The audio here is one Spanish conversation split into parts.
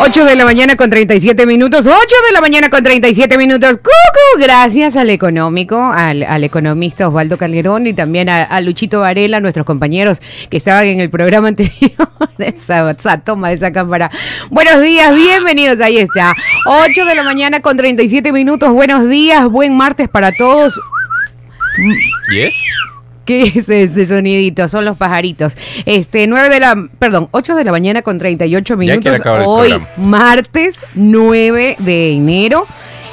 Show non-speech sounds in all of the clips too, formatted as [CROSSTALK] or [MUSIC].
8 de la mañana con 37 minutos. 8 de la mañana con 37 minutos. Cucu, gracias al económico, al, al economista Osvaldo Calderón y también a, Luchito Varela, nuestros compañeros que estaban en el programa anterior. [LAUGHS] esa, toma de esa cámara. Buenos días, bienvenidos. Ahí está. 8 de la mañana con 37 minutos. Buenos días, buen martes para todos. ¿Y es? ¿Qué [LAUGHS] es ese sonidito? Son los pajaritos. Este, 9 de la, perdón, 8 de la mañana con 38 minutos. Hoy, martes 9 de enero.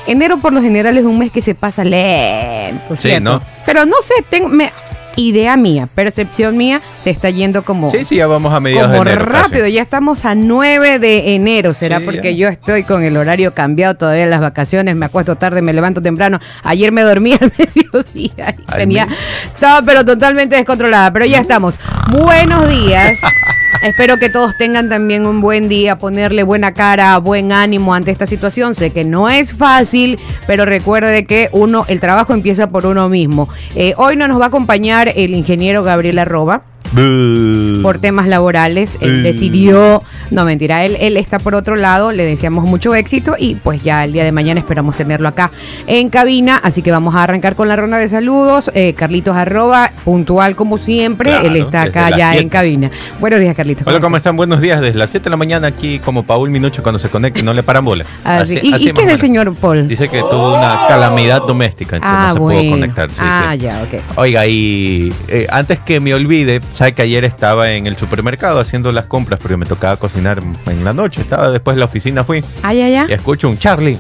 Enero por lo general es un mes que se pasa lento, Sí, ¿cierto? ¿no? Pero no sé, tengo, me- idea mía, percepción mía, se está yendo como, Sí, sí, ya vamos a mediados como de enero. casi. rápido. Ya estamos a 9 de enero. ¿Será Sí, porque ya. yo estoy con el horario cambiado todavía en las vacaciones? Me acuesto tarde, me levanto temprano. Ayer me dormí [LAUGHS] al mediodía y tenía, me- estaba pero totalmente descontrolada. Pero ya estamos. Buenos días. [LAUGHS] Espero que todos tengan también un buen día, ponerle buena cara, buen ánimo ante esta situación. Sé que no es fácil, pero recuerde que uno, el trabajo empieza por uno mismo. Eh, hoy no nos va a acompañar el ingeniero Gabriel Arroba Por temas laborales. Él decidió, no mentira, él, él está por otro lado, le deseamos mucho éxito y pues ya el día de mañana esperamos tenerlo acá en cabina, así que vamos a arrancar con la ronda de saludos. Eh, Carlitos arroba, puntual como siempre, Claro, él está acá ya en cabina. Buenos días, Carlitos. Hola, ¿cómo están? Buenos días. Desde las 7 de la mañana aquí como Paul Minucho cuando se conecta y no le paran bola. [LAUGHS] Así- ¿Y, qué es el señor Paul? Dice que tuvo una calamidad doméstica, entonces ah, no se bueno. pudo conectar. sí, ah, sí. ya, ok. Oiga, y eh, antes que me olvide, sabe que ayer estaba en el supermercado haciendo las compras porque me tocaba cocinar en la noche. Estaba después de la oficina, fui Ah, ya, ya. y escucho un Charlie.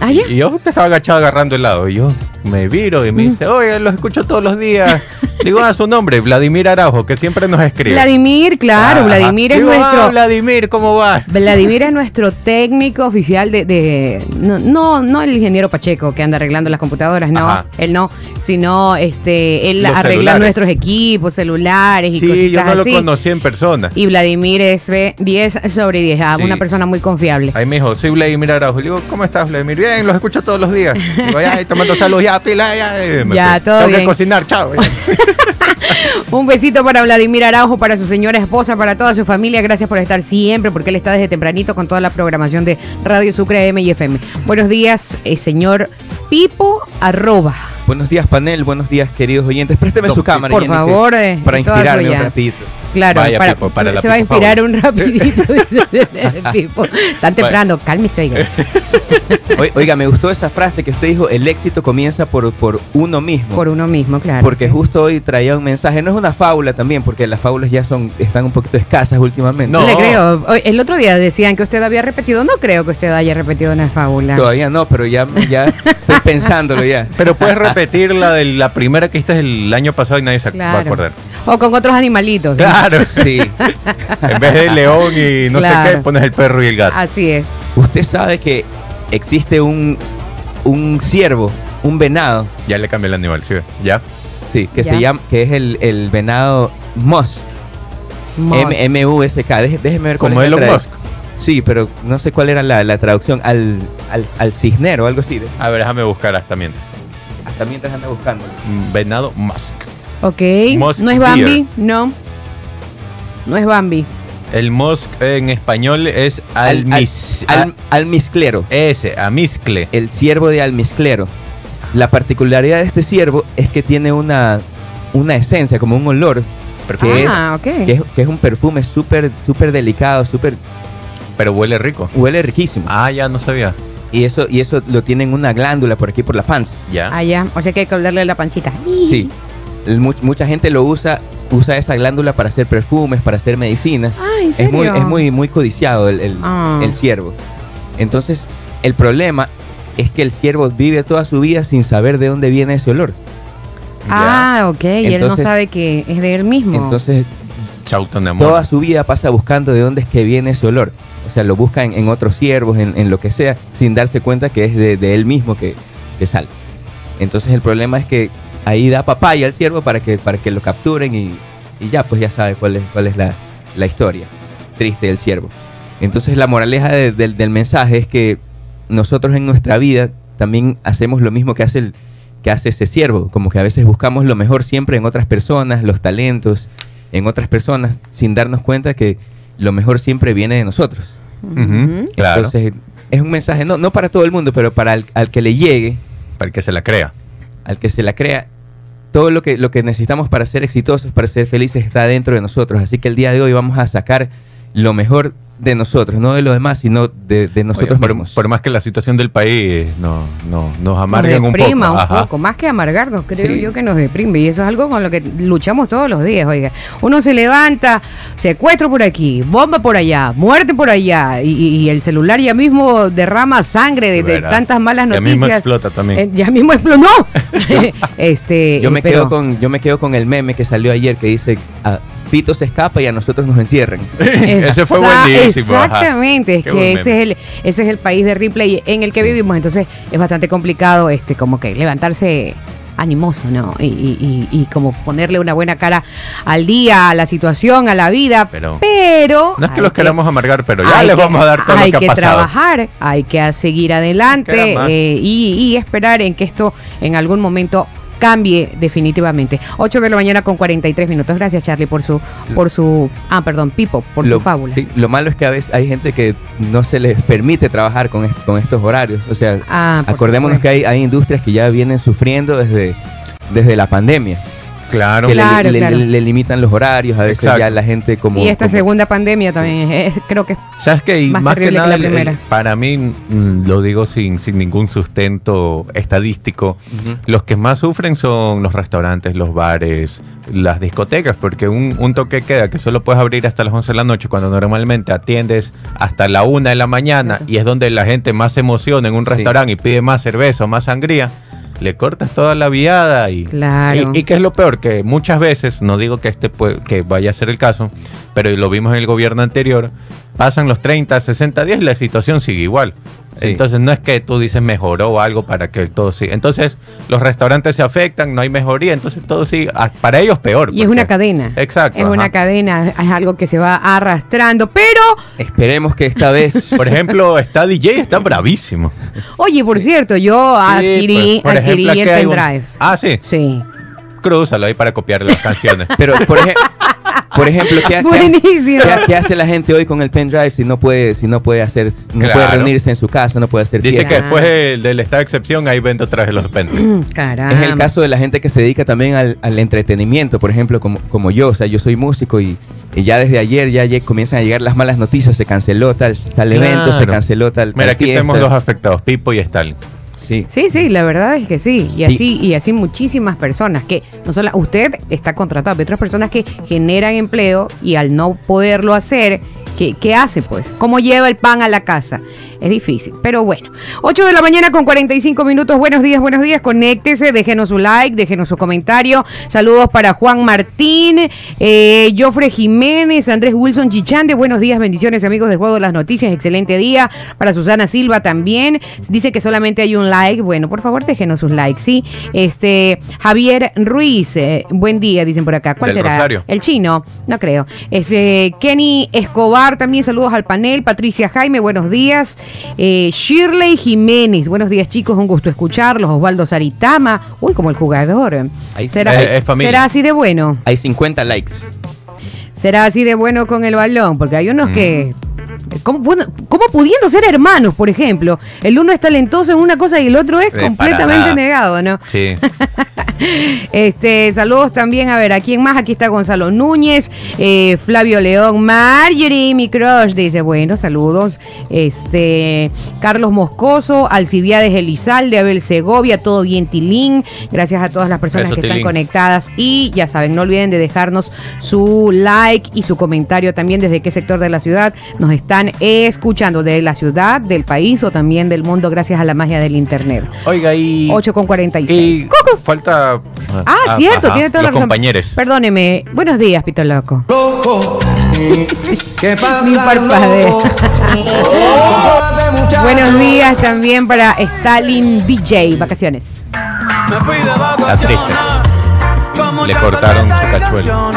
Ah, ya. Y yo te estaba agachado agarrando helado. Y yo me viro y me dice, oye, los escucho todos los días. [LAUGHS] Digo, a su nombre, Vladimir Araujo, que siempre nos escribe. Vladimir, claro, Ajá. Vladimir es Digo, "Ah, nuestro... Vladimir, ¿cómo vas? Vladimir es nuestro técnico oficial de, de- no, no, no el ingeniero Pacheco que anda arreglando las computadoras, no, Ajá. él no, sino este, él Los arregla celulares. nuestros equipos, celulares y Sí, yo no lo así. conocí en persona. Y Vladimir es ve, 10 sobre 10, ah, Sí. una persona muy confiable. Ahí me dijo, soy Vladimir Araujo. Le digo, ¿cómo estás, Vladimir? Bien, los escucho todos los días. Digo, ya, ahí tomando salud, ya, pila, ya. eh, Ya, fui. todo Tengo bien. que cocinar, chao. [LAUGHS] [LAUGHS] Un besito para Vladimir Araujo, para su señora esposa, para toda su familia. Gracias por estar siempre, porque él está desde tempranito con toda la programación de Radio Sucre M y FM. Buenos días, eh, señor Pipo Arroba. Buenos días, panel. Buenos días, queridos oyentes. Présteme Don su cámara. Por Jenny, que- favor, eh, para inspirarme un rapidito. Claro, Vaya, para, Pipo, para la se va a inspirar Favor. un rapidito. [LAUGHS] [LAUGHS] Pipo. Tan temprano, cálmese, oiga. [LAUGHS] Oi- Oiga, me gustó esa frase que usted dijo, el éxito comienza por, por uno mismo. Por uno mismo, claro. porque justo hoy traía un mensaje, no es una fábula también, porque las fábulas ya son están un poquito escasas últimamente. No. Le creo. Hoy- El otro día decían que usted había repetido. No creo que usted haya repetido una fábula. Todavía no, pero ya, ya estoy pensándolo ya. Pero puedes repetir la de la primera que hiciste el año pasado y nadie se va a acordar. O con otros animalitos. Claro. [LAUGHS] Sí. En vez de león y no Claro. sé qué, pones el perro y el gato. Así es. Usted sabe que existe un, un ciervo, un venado, Ya le cambié el animal, ¿sí? ¿Ya? sí, que Ya. se llama, que es el, el venado musk, M-U-S-K. Déjeme ver cuál Como Elon Musk. Sí, pero no sé cuál era la, la traducción al, al, al cisnero o algo así. De- A ver, déjame buscar hasta mientras. Hasta mientras anda buscando. Mm, Venado Musk. Ok. Musk ¿No es Bambi? deer. No. No es Bambi. El Musk en español es Al- almis, Al, almizclero. ese, amiscle. El ciervo de almizclero. La particularidad de este ciervo es que tiene una, una esencia, como un olor, que, es, ah, ok. que, es, que es un perfume súper súper delicado, súper Pero huele rico. huele riquísimo. Ah, ya no sabía. Y eso y eso lo tiene en una glándula por aquí por la panza. Ya. Ah, ya. O sea que hay que olerle la pancita. Sí. Mucha gente lo usa usa esa glándula para hacer perfumes, para hacer medicinas. Ah, ¿en Es muy, es muy, muy codiciado el, el, Ah. el ciervo. Entonces, el problema es que el ciervo vive toda su vida sin saber de dónde viene ese olor. Ah, ok. y él no sabe que es de él mismo. Entonces, Chauton de amor. toda su vida pasa buscando de dónde es que viene ese olor. O sea, lo busca en, en otros ciervos, en, en lo que sea, sin darse cuenta que es de, de él mismo que, que sale. Entonces, el problema es que ahí da papaya al ciervo para que, para que lo capturen y, y ya, pues ya sabe cuál es, cuál es la, la historia triste del ciervo. Entonces, la moraleja de- del- del mensaje es que nosotros en nuestra vida también hacemos lo mismo que hace el que hace ese siervo, como que a veces buscamos lo mejor siempre en otras personas, los talentos en otras personas, sin darnos cuenta que lo mejor siempre viene de nosotros. Entonces, es un mensaje, no, no para todo el mundo, pero para el- al que le llegue, para el que se la crea. al que se la crea, todo lo que, lo que necesitamos para ser exitosos, para ser felices, está dentro de nosotros. Así que el día de hoy vamos a sacar lo mejor de nosotros, no de los demás, sino de, de nosotros Oye, mismos. por más que la situación del país no, no, nos amargan un poco. deprima un poco, más que amargarnos, creo Sí. yo que nos deprime. Y eso es algo con lo que luchamos todos los días, oiga. Uno se levanta, secuestro por aquí, bomba por allá, muerte por allá, y, el celular ya mismo derrama sangre de, tantas malas Ya noticias. mismo explota también. Eh, ya mismo explotó. [LAUGHS] este, Yo me, pero- quedo con, yo me quedo con el meme que salió ayer que dice, "A Pito se escapa y a nosotros nos encierran. [LAUGHS] Ese fue buenísimo. ajá. Exactamente, es que buen ese es, el, ese es el país de Ripley en el que Sí. vivimos, entonces es bastante complicado este como que levantarse animoso, ¿no? Y, y- y- y como ponerle una buena cara al día, a la situación, a la vida, Pero- pero... No es que hay los queramos amargar, pero ya hay les que- vamos a dar todo Hay lo que que ha pasado. trabajar, hay que seguir adelante eh, y, y esperar en que esto en algún momento cambie definitivamente. 8 de la mañana con 43 minutos. Gracias Charlie por su por su ah, perdón, Pipo, por lo, su fábula. sí, lo malo es que a veces hay gente que no se les permite trabajar con, est- con estos horarios. O sea, Ah, acordémonos que hay, hay industrias que ya vienen sufriendo desde, desde la pandemia. Claro. que le- Claro, le, claro. le- le limitan los horarios, a veces Exacto. ya la gente como... y esta como- segunda pandemia también es, es- creo que ¿Sabes qué? Y Más más, que nada, la el- para mí, mm, lo digo sin, sin ningún sustento estadístico, los que más sufren son los restaurantes, los bares, las discotecas, porque un, un toque queda que solo puedes abrir hasta las 11 de la noche cuando normalmente atiendes hasta la 1 de la mañana y es donde la gente más se emociona en un Sí. restaurante y pide más cerveza o más sangría. Le cortas toda la viada y, Claro. y, y que es lo peor, que muchas veces, no digo que este pue- que vaya a ser el caso, pero lo vimos en el gobierno anterior, pasan los 30, 60 días y la situación sigue igual. Sí. Entonces no es que tú dices mejoró o algo para que todo siga. Entonces los restaurantes se afectan, no hay mejoría, entonces todo sigue. ah, Para ellos peor. y es porque- una cadena. Exacto. Es ajá. una cadena, es algo que se va arrastrando, pero Esperemos que esta vez... [LAUGHS] Por ejemplo, está DJ, está bravísimo. oye, por cierto, yo adquirí, Sí, pues, por adquirí ejemplo, el hay un- pendrive. Ah, sí. Sí. Crúzalo ahí para copiar las canciones. [LAUGHS] Pero, por, eje- por ejemplo, ¿qué, qué- Buenísimo. qué- qué hace la gente hoy con el pendrive si no puede, si no puede hacer, no puede reunirse en su casa, no puede hacer Dice fiesta? que después del, del estado de excepción ahí vende otra vez los pendrives. Mm, Caramba. Es el caso de la gente que se dedica también al, al entretenimiento, por ejemplo, como, como yo, o sea, yo soy músico y, y ya desde ayer ya lle- comienzan a llegar las malas noticias, se canceló tal, tal evento, se canceló tal, Mira, tal aquí fiesta. tenemos dos afectados, Pipo y Stalin. Sí. Sí, sí, la verdad es que sí. Y así, y así muchísimas personas que no solo usted está contratado, hay otras personas que generan empleo y al no poderlo hacer, ¿qué, qué hace pues? ¿Cómo lleva el pan a la casa? Es difícil, pero bueno. 8 de la mañana con 45 minutos. Buenos días, buenos días. Conéctese, déjenos su like, déjenos su comentario. Saludos para Juan Martín, eh, Jofre Jiménez, Andrés Wilson Chichande. Buenos días, bendiciones, amigos del Juego de las Noticias. Excelente día. Para Susana Silva también. Dice que solamente hay un like. Bueno, por favor, déjenos sus likes, ¿sí? Este, Javier Ruiz, eh, buen día, dicen por acá. ¿Cuál Del será? Rosario. El chino, no creo. Este, Kenny Escobar, también saludos al panel. Patricia Jaime, buenos días. Eh, Shirley Jiménez, buenos días chicos, un gusto escucharlos. Osvaldo Saritama, uy, como el jugador. Ahí. ¿Será, Eh, es familia. ¿Será así de bueno? Hay 50 likes. ¿Será así de bueno con el balón? Porque hay unos Mm. que... ¿Cómo, pueden- cómo pudiendo ser hermanos, por ejemplo? El uno es talentoso en una cosa y el otro es Eh, completamente negado, ¿no? Sí. [LAUGHS] Este, saludos también, a ver, ¿a quién más? Aquí está Gonzalo Núñez, eh, Flavio León, Marjorie, mi crush, dice, bueno, saludos. Este, Carlos Moscoso, Alcibiades Elizalde, Abel Segovia, todo bien, Tilín. Gracias a todas las personas Eso, que están conectadas. Y ya saben, no olviden de dejarnos su like y su comentario también desde qué sector de la ciudad nos están escuchando, de la ciudad, del país o también del mundo, gracias a la magia del internet. Oiga, y. 8 con 46. Y Cucu. falta. Ah, cierto, ajá, tiene toda los la razón. compañeros. Perdóneme. Buenos días, Pito Loco. loco. ¿Qué [LAUGHS] pasa? Ni muchacho. [LAUGHS] Buenos días también para Stalin DJ, vacaciones. Me fui de Está vacaciones. triste. con Le cortaron su cachuelo.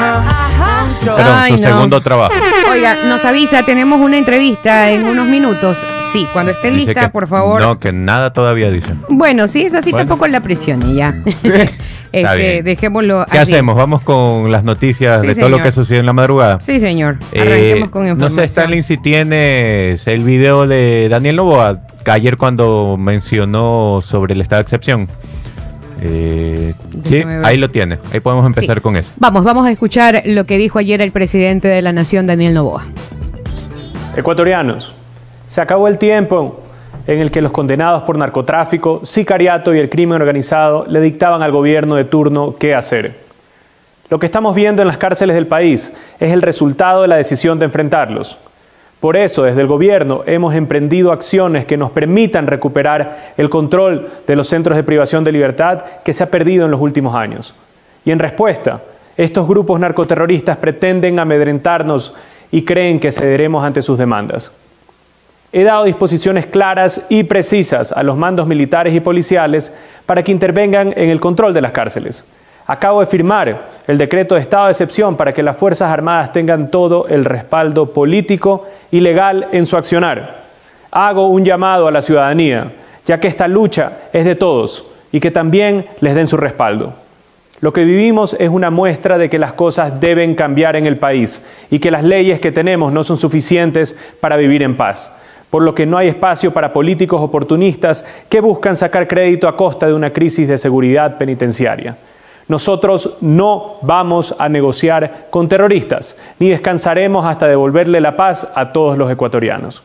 Canciones. Perdón, Ay, su no. segundo trabajo. Oiga, nos avisa, tenemos una entrevista en unos minutos. Sí, cuando esté Dice lista, que- por favor. No, que nada todavía dice. Bueno, sí, es así, Bueno. tampoco la presión y ya. [LAUGHS] Está este, bien. dejémoslo ¿Qué así. hacemos? Vamos con las noticias Sí, de todo lo señor. que sucedió en la madrugada. Sí, señor. Eh, Arranquemos con no información. sé, Stalin, si tienes el video de Daniel Novoa, ayer cuando mencionó sobre el estado de excepción. Eh, sí, ahí lo tiene. Ahí podemos empezar Sí. con eso. Vamos, vamos a escuchar lo que dijo ayer el presidente de la Nación, Daniel Novoa. Ecuatorianos, se acabó el tiempo en el que los condenados por narcotráfico, sicariato y el crimen organizado le dictaban al gobierno de turno qué hacer. Lo que estamos viendo en las cárceles del país es el resultado de la decisión de enfrentarlos. Por eso, desde el gobierno hemos emprendido acciones que nos permitan recuperar el control de los centros de privación de libertad que se ha perdido en los últimos años. Y en respuesta, estos grupos narcoterroristas pretenden amedrentarnos y creen que cederemos ante sus demandas. He dado disposiciones claras y precisas a los mandos militares y policiales para que intervengan en el control de las cárceles. Acabo de firmar el decreto de estado de excepción para que las Fuerzas Armadas tengan todo el respaldo político y legal en su accionar. Hago un llamado a la ciudadanía, ya que esta lucha es de todos y que también les den su respaldo. Lo que vivimos es una muestra de que las cosas deben cambiar en el país y que las leyes que tenemos no son suficientes para vivir en paz, por lo que no hay espacio para políticos oportunistas que buscan sacar crédito a costa de una crisis de seguridad penitenciaria. Nosotros no vamos a negociar con terroristas, ni descansaremos hasta devolverle la paz a todos los ecuatorianos.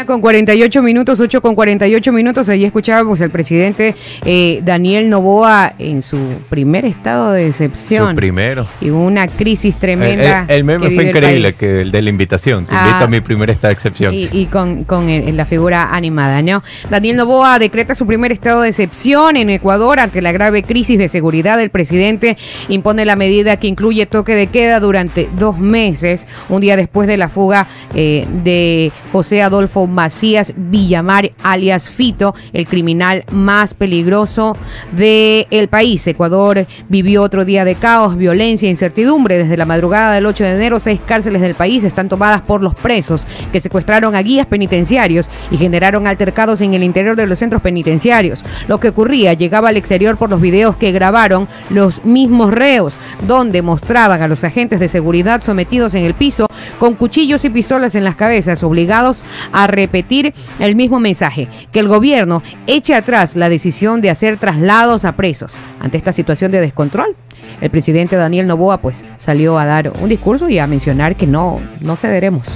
8 de la mañana con 48 minutos, 8 con 48 minutos. Allí escuchábamos al presidente eh, Daniel Novoa en su primer estado de excepción. Su primero. Y una crisis El, tremenda. el- el meme fue el increíble, país. que el de la invitación. Te Ah. invito a mi primer estado de excepción. Y, y con, con el- la figura animada, ¿no? Daniel Novoa decreta su primer estado de excepción en Ecuador ante la grave crisis de seguridad. El presidente impone la medida que incluye toque de queda durante dos meses, un día después de la fuga eh, de José Adolfo Macías Villamar, alias Fito, el criminal más peligroso del país. Ecuador vivió otro día de caos, violencia e incertidumbre. Desde la madrugada del 8 de enero, seis cárceles del país están tomadas por los presos que secuestraron a guías penitenciarios y generaron altercados en el interior de los centros penitenciarios. Lo que ocurría llegaba al exterior por los videos que grabaron los mismos reos, donde mostraban a los agentes de seguridad sometidos en el piso con cuchillos y pistolas en las cabezas, obligados a repetir el mismo mensaje, que el gobierno eche atrás la decisión de hacer traslados a presos. Ante esta situación de descontrol, el presidente Daniel Novoa pues salió a dar un discurso y a mencionar que no, no cederemos.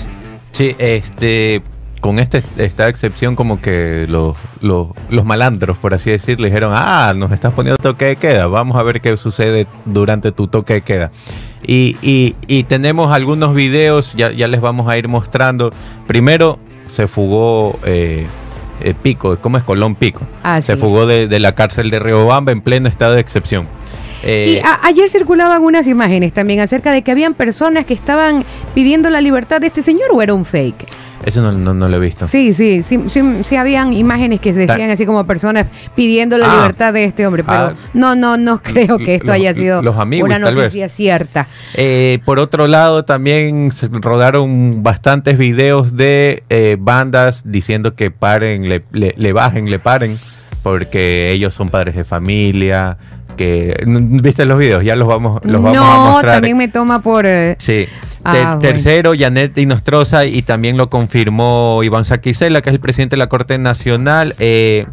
Sí, este, con este, esta excepción como que los, los, malandros, por así decirlo, dijeron, ah, nos estás poniendo toque de queda, vamos a ver qué sucede durante tu toque de queda. Y, y, y tenemos algunos videos, ya, ya les vamos a ir mostrando. Primero se fugó eh, eh, Pico, ¿cómo es Colón Pico? Ah, se sí. fugó de, de la cárcel de Riobamba en pleno estado de excepción. Eh, Y a- ayer circulaban unas imágenes también acerca de que habían personas que estaban pidiendo la libertad de este señor o era un fake. Eso no, no, no lo he visto. Sí, sí, sí, sí, sí habían imágenes que decían así como personas pidiendo la Ah. libertad de este hombre, pero Ah. no, no, no creo que esto Los- haya sido los amigos, una noticia cierta. Eh, por otro lado, también se rodaron bastantes videos de eh, bandas diciendo que paren, le, le- le bajen, le paren, porque ellos son padres de familia. Que, ¿Viste los videos? Ya los vamos, los vamos a no, mostrar. también me toma por... eh, Sí. Ah, Ter- bueno. Tercero, Janet Inostroza, y también lo confirmó Iván Saquicela, que es el presidente de la Corte Nacional. eh,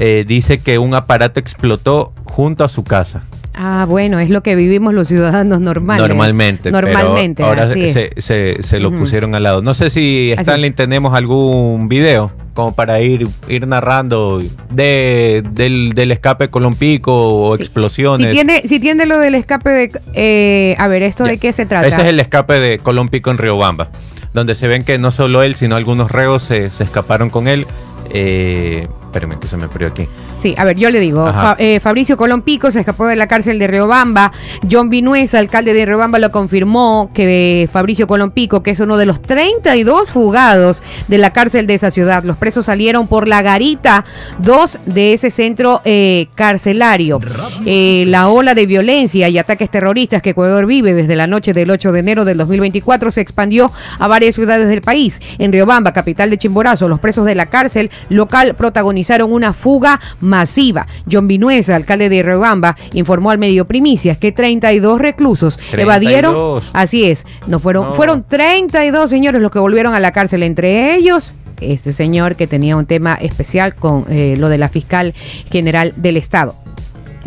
eh, dice que un aparato explotó junto a su casa. Ah, bueno, es lo que vivimos los ciudadanos normales. Normalmente. pero Normalmente, ahora así se, es. se- se lo pusieron al lado. No sé si Así. Stanley tenemos algún video como para ir, ir narrando de, del, del escape Colompico o Sí. explosiones. Si tiene, si tiene lo del escape de... eh, a ver, ¿esto Ya. de qué se trata? Ese es el escape de Colompico en Riobamba, donde se ven que no solo él, sino algunos reos se, se escaparon con él. Eh, Espérame, que se me perdió aquí. Sí, a ver, yo le digo. Fa- eh, Fabricio Colón Pico se escapó de la cárcel de Riobamba, John Vinuesa, alcalde de Riobamba, lo confirmó que eh, Fabricio Colón Pico, que es uno de los 32 fugados de la cárcel de esa ciudad, los presos salieron por la garita 2 de ese centro eh, carcelario. Eh, la ola de violencia y ataques terroristas que Ecuador vive desde la noche del 8 de enero del 2024 se expandió a varias ciudades del país. En Riobamba, capital de Chimborazo, los presos de la cárcel local protagonizaron una fuga masiva. John Vinuesa, alcalde de Riobamba, informó al medio Primicias que 32 reclusos 32. evadieron. Así es, no fueron, No. fueron 32 señores los que volvieron a la cárcel, entre ellos este señor que tenía un tema especial con eh, lo de la fiscal general del Estado.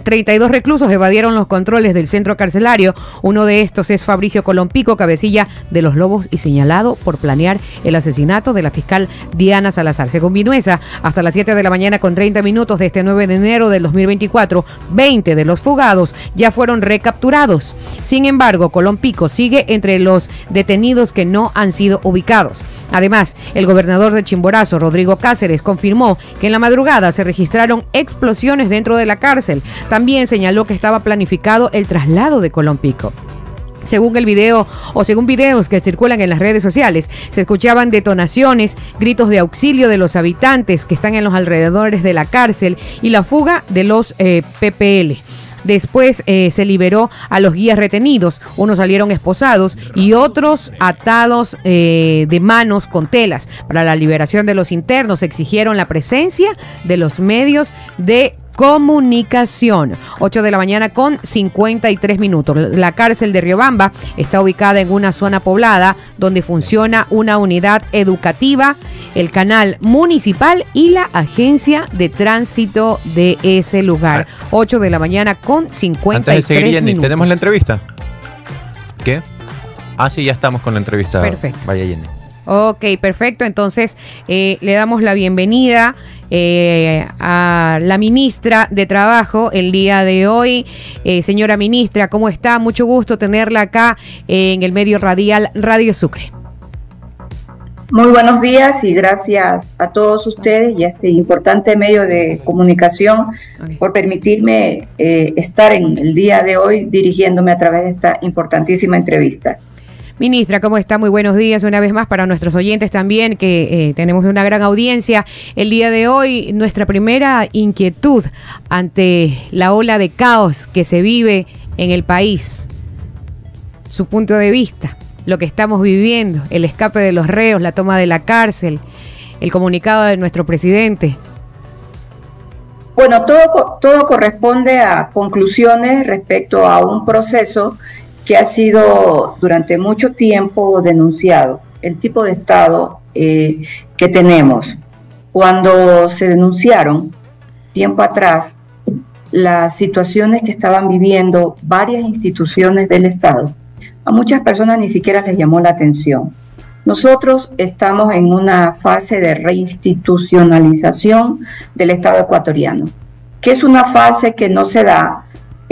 32 reclusos evadieron los controles del centro carcelario. Uno de estos es Fabricio Colompico, cabecilla de los Lobos y señalado por planear el asesinato de la fiscal Diana Salazar. Según Vinuesa, hasta las 7 de la mañana con 30 minutos de este 9 de enero del 2024, 20 de los fugados ya fueron recapturados. Sin embargo, Colompico sigue entre los detenidos que no han sido ubicados. Además, el gobernador de Chimborazo, Rodrigo Cáceres, confirmó que en la madrugada se registraron explosiones dentro de la cárcel. También señaló que estaba planificado el traslado de Colompico. Según el video o según videos que circulan en las redes sociales, se escuchaban detonaciones, gritos de auxilio de los habitantes que están en los alrededores de la cárcel y la fuga de los eh, PPL. Después eh, se liberó a los guías retenidos. Unos salieron esposados y otros atados eh, de manos con telas. Para la liberación de los internos exigieron la presencia de los medios de comunicación. 8 de la mañana con 53 minutos. La cárcel de Riobamba está ubicada en una zona poblada donde funciona una unidad educativa, el canal municipal y la agencia de tránsito de ese lugar. 8 de la mañana con 53 Antes de seguir, Jenny. ¿tenemos la entrevista? ¿Qué? Ah, sí, ya estamos con la entrevista. Perfecto. Vaya, Jenny. Ok, perfecto. Entonces eh, le damos la bienvenida eh, a la ministra de Trabajo el día de hoy. Eh, señora ministra, ¿cómo está? Mucho gusto tenerla acá en el medio radial Radio Sucre. Muy buenos días y gracias a todos ustedes y a este importante medio de comunicación por permitirme eh, estar en el día de hoy dirigiéndome a través de esta importantísima entrevista. Ministra, ¿cómo está? Muy buenos días una vez más para nuestros oyentes también, que eh, tenemos una gran audiencia. El día de hoy, nuestra primera inquietud ante la ola de caos que se vive en el país. Su punto de vista, lo que estamos viviendo, el escape de los reos, la toma de la cárcel, el comunicado de nuestro presidente. Bueno, todo, todo corresponde a conclusiones respecto a un proceso que ha sido durante mucho tiempo denunciado, el tipo de Estado eh, que tenemos. Cuando se denunciaron tiempo atrás las situaciones que estaban viviendo varias instituciones del Estado, a muchas personas ni siquiera les llamó la atención. Nosotros estamos en una fase de reinstitucionalización del Estado ecuatoriano, que es una fase que no se da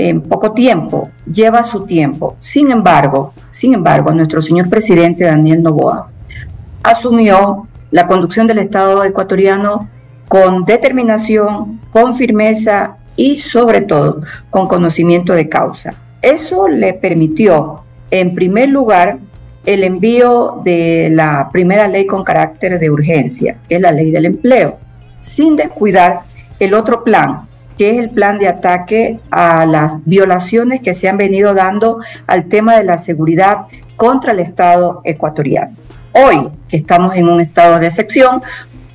en poco tiempo, lleva su tiempo. Sin embargo, sin embargo, nuestro señor presidente Daniel Noboa asumió la conducción del Estado ecuatoriano con determinación, con firmeza y sobre todo con conocimiento de causa. Eso le permitió, en primer lugar, el envío de la primera ley con carácter de urgencia, que es la ley del empleo, sin descuidar el otro plan, que es el plan de ataque a las violaciones que se han venido dando al tema de la seguridad contra el Estado ecuatoriano. Hoy, que estamos en un estado de excepción,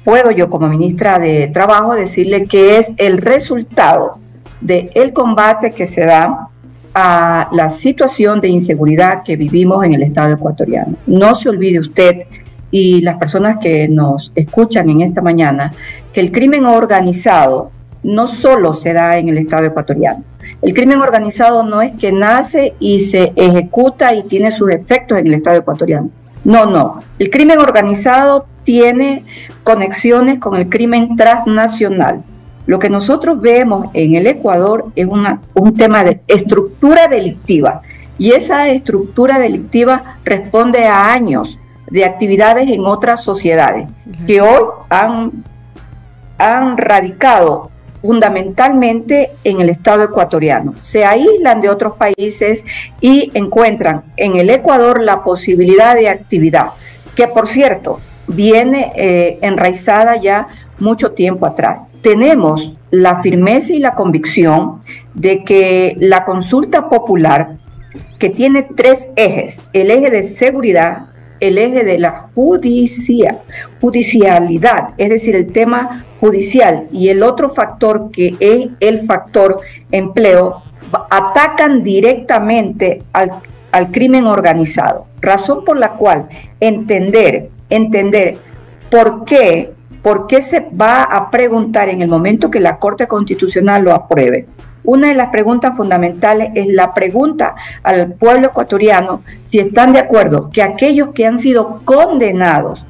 puedo yo como ministra de Trabajo decirle que es el resultado del el combate que se da a la situación de inseguridad que vivimos en el Estado ecuatoriano. No se olvide usted y las personas que nos escuchan en esta mañana que el crimen organizado no solo se da en el Estado ecuatoriano. El crimen organizado no es que nace y se ejecuta y tiene sus efectos en el Estado ecuatoriano. No, no. El crimen organizado tiene conexiones con el crimen transnacional. Lo que nosotros vemos en el Ecuador es un tema de estructura delictiva y esa estructura delictiva responde a años de actividades en otras sociedades que hoy han radicado fundamentalmente en el Estado ecuatoriano. Se aíslan de otros países y encuentran en el Ecuador la posibilidad de actividad, que por cierto viene eh, enraizada ya mucho tiempo atrás. Tenemos la firmeza y la convicción de que la consulta popular, que tiene tres ejes, el eje de seguridad, el eje de la judicia, judicialidad, es decir, el tema judicial y el otro factor que es el factor empleo, atacan directamente al, al crimen organizado. Razón por la cual entender, entender por qué, por qué se va a preguntar en el momento que la Corte Constitucional lo apruebe una de las preguntas fundamentales es la pregunta al pueblo ecuatoriano si están de acuerdo que aquellos que han sido condenados